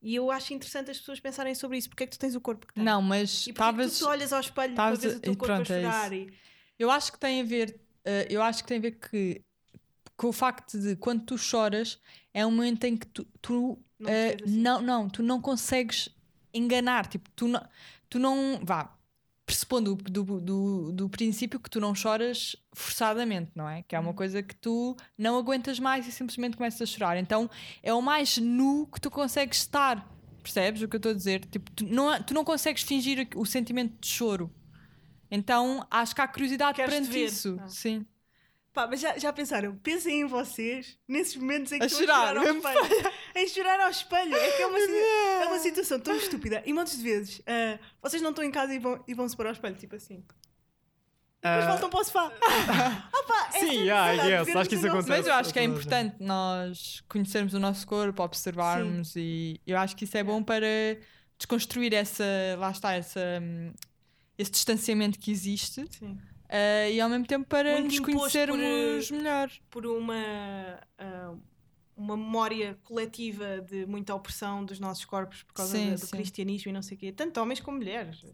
E eu acho interessante as pessoas pensarem sobre isso. Porque é que tu tens o corpo que tens? Não, mas E porque é tu estavas. olhas ao espelho para estavas ver o teu e corpo a é chorar? E... Eu acho que tem a ver. eh, eu acho que tem a ver que com o facto de quando tu choras é um momento em que tu, tu, Não vês assim. não, não, tu não consegues enganar. Tipo, tu não, tu não vá. Pressupondo do, do, do, princípio que tu não choras forçadamente, não é? Que é uma Uhum. coisa que tu não aguentas mais e simplesmente começas a chorar. Então é o mais nu que tu consegues estar. Percebes o que eu estou a dizer? Tipo, tu, não, tu não consegues fingir o sentimento de choro. Então acho que há curiosidade Queres-te perante isso. Ah. Sim. Pá, mas já, já pensaram? Pensem em vocês nesses momentos em que A estão chorar, a chorar ao espelho. em chorar ao espelho. É que é uma, é uma situação tão estúpida. E montes de vezes ah, vocês não estão em casa e vão, e vão se para o espelho, tipo assim. Depois Ah, voltam para o sofá. Ah, pá, é Sim, yeah, yes, acho que isso acontece. Mas eu acho que é importante nós conhecermos o nosso corpo, observarmos e eu acho que isso é bom para desconstruir essa, lá está, essa, hum, esse distanciamento que existe Sim. Eh, e ao mesmo tempo para Muito nos conhecermos por, eh, melhor. Por uma, ah, uma memória coletiva de muita opressão dos nossos corpos por causa Sim, do, do cristianismo e não sei o quê. Tanto homens como mulheres.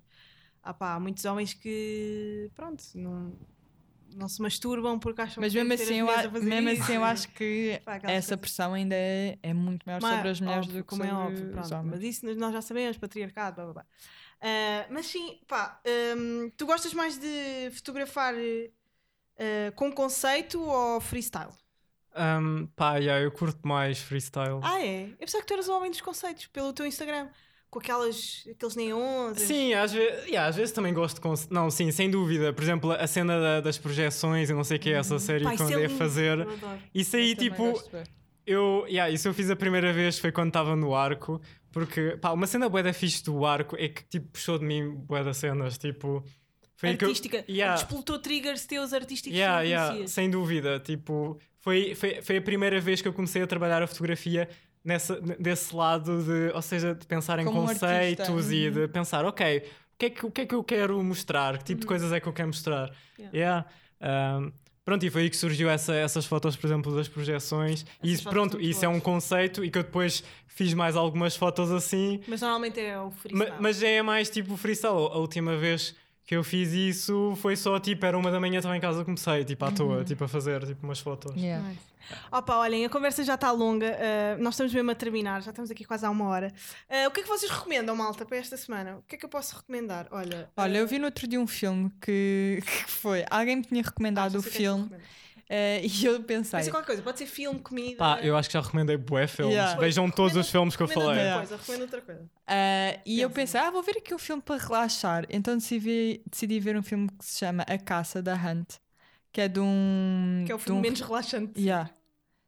Ah, pá, há muitos homens que, pronto, não, não se masturbam porque acham Mas que mesmo assim, as eu, a- mesmo isso. assim eu acho que Pá, essa coisas. pressão ainda é, é muito maior Mas, sobre as mulheres óbvio, do que como sobre é óbvio, os pronto, homens. mas isso nós já sabemos, patriarcado, blá blá blá. Ah, mas sim, pá, hum, tu gostas mais de fotografar ah, com conceito ou freestyle? Um, pá, yeah, eu curto mais freestyle. Ah, é? Eu pensava que tu eras o homem dos conceitos pelo teu Instagram, com aquelas, aqueles neons. Sim, às vezes, yeah, às vezes também gosto de. Não, sim, sem dúvida. Por exemplo, a cena da- das projeções, eu não sei o que é essa série Pá, que eu é andei a fazer. eu. Isso Eu aí, também tipo, eu, yeah, isso eu fiz a primeira vez foi quando estava no arco, porque pá, uma cena bué da fixe do arco é que tipo puxou de mim bué das cenas, tipo foi aí que eu- Artística. yeah, triggers teus artísticos yeah, yeah, sem dúvida, tipo foi, foi, foi a primeira vez que eu comecei a trabalhar a fotografia nessa, desse lado de, ou seja, de pensar em Como conceitos e de pensar, ok, o que, é que, o que é que eu quero mostrar? Que tipo de Uhum. coisas é que eu quero mostrar? Yeah. Yeah. Um, pronto, e foi aí que surgiu essa- essas fotos, por exemplo, das projeções. E isso, pronto, isso é um conceito e que eu depois fiz mais algumas fotos assim. Mas normalmente é o ma- freestyle. mas já é mais tipo freestyle. A última vez que eu fiz isso foi só tipo, era uma da manhã, estava em casa, comecei tipo à toa, tipo a fazer tipo umas fotos. Yeah. Nice. Opa, olhem, a conversa já está longa, uh, nós estamos mesmo a terminar, já estamos aqui quase há uma hora. Uh, o que é que vocês recomendam, malta, para esta semana? O que é que eu posso recomendar? Olha, Olha, uh, eu vi no outro dia um filme que, que foi. Alguém me tinha ah, recomendado já o sei o que é que recomendo. eh, e eu pensei. Pode ser qualquer coisa, pode ser filme, comida. Pá, eu acho que já recomendei bué filmes. Yeah. Vejam todos os filmes que eu falei. outra coisa, recomenda outra coisa. Ah, e eu Pensa. pensei, ah, vou ver aqui um filme para relaxar. Então decidi, decidi ver um filme que se chama A Caça da Hunt, que é de um. Que é o filme um- menos relaxante. Yeah.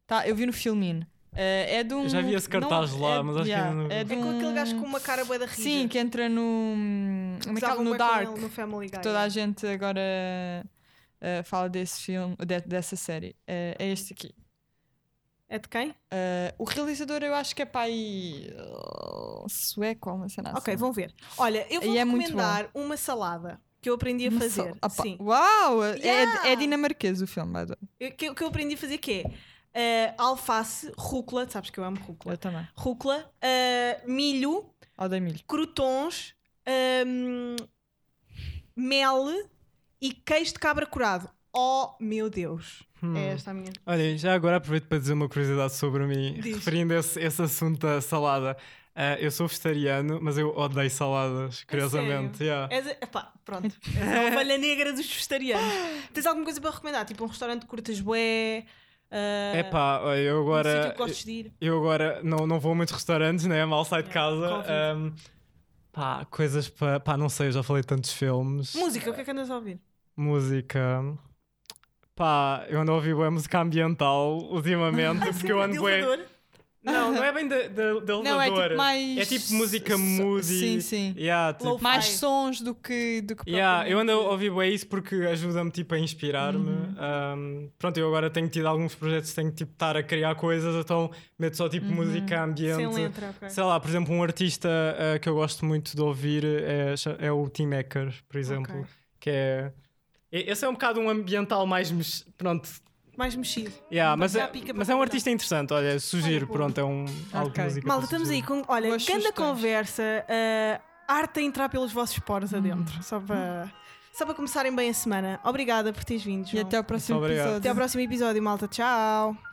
Tá, eu vi no Filmin. Ah, é de um. Eu já vi esse cartaz não- lá, é- mas acho que yeah, ainda não é de É com aquele um- gajo com uma cara bué da rija. Sim, que entra no. é que é? Usavam no Dark. ele no Family Guy. Toda a gente agora ah, fala desse filme, de- dessa série. Ah, é este aqui. É de quem? Ah, o realizador eu acho que é pai sueco ou uma cena assim. Ok, vão ver. Olha, eu vou E é recomendar uma salada que eu aprendi a Uma fazer. sal- Sim. Uau! É- Yeah! É, dinamarquês o filme, by the que, que eu aprendi a fazer que é eh, alface, rúcula, sabes que eu amo rúcula. Eu também. Rúcula, eh, milho, Odeio milho. crotons, ahm, mel e queijo de cabra curado. Oh meu Deus! Hum. É esta a minha. Olha, já agora aproveito para dizer uma curiosidade sobre mim, Diz. referindo esse, esse assunto da salada. Ah, eu sou vegetariano, mas eu odeio saladas, curiosamente. yeah. És, epá, pronto. És a ovelha negra dos vegetarianos. Tens alguma coisa para recomendar? Tipo um restaurante que curtas bué? Uh, Epá, olha, eu um agora. que gostes de ir? Eu agora não, não vou a muitos restaurantes, né? Mal saio de casa. Covid. Ahm, pá, coisas para. Pá, não sei, eu já falei tantos filmes. Música, o que é que andas a ouvir? Música. Pá, eu ando a ouvir bué música ambiental ultimamente, porque eu ando bué. Elevador? Não, não é bem de, de, de Não, é tipo mais. É tipo música moody. Sim, sim. Yeah, tipo. Mais sons do que. Do que Yeah, eu ando a ouvir bué isso porque ajuda-me tipo, a inspirar-me. Uhum. Um, pronto, eu agora tenho tido alguns projetos tenho que tipo, estar a criar coisas, então meto só tipo Uhum. música ambiente. Sem letra, ok. Sei lá, por exemplo, um artista uh, que eu gosto muito de ouvir é, é o Tim Hacker, por exemplo. Ok. Que é. E- Esse é um bocado um ambiental mais. mex- Pronto. Mais mexido. Yeah, mas, é, mas é um artista interessante, olha, sugiro, boa. pronto, é um algo de Ok. música. Malta, estamos aí com. Olha, sugestões. conversa. Uh, arte a entrar pelos vossos poros adentro. Só para. Só para começarem bem a semana. Obrigada por teres vindo. E João. até o próximo episódio. Até ao próximo episódio, malta. Tchau.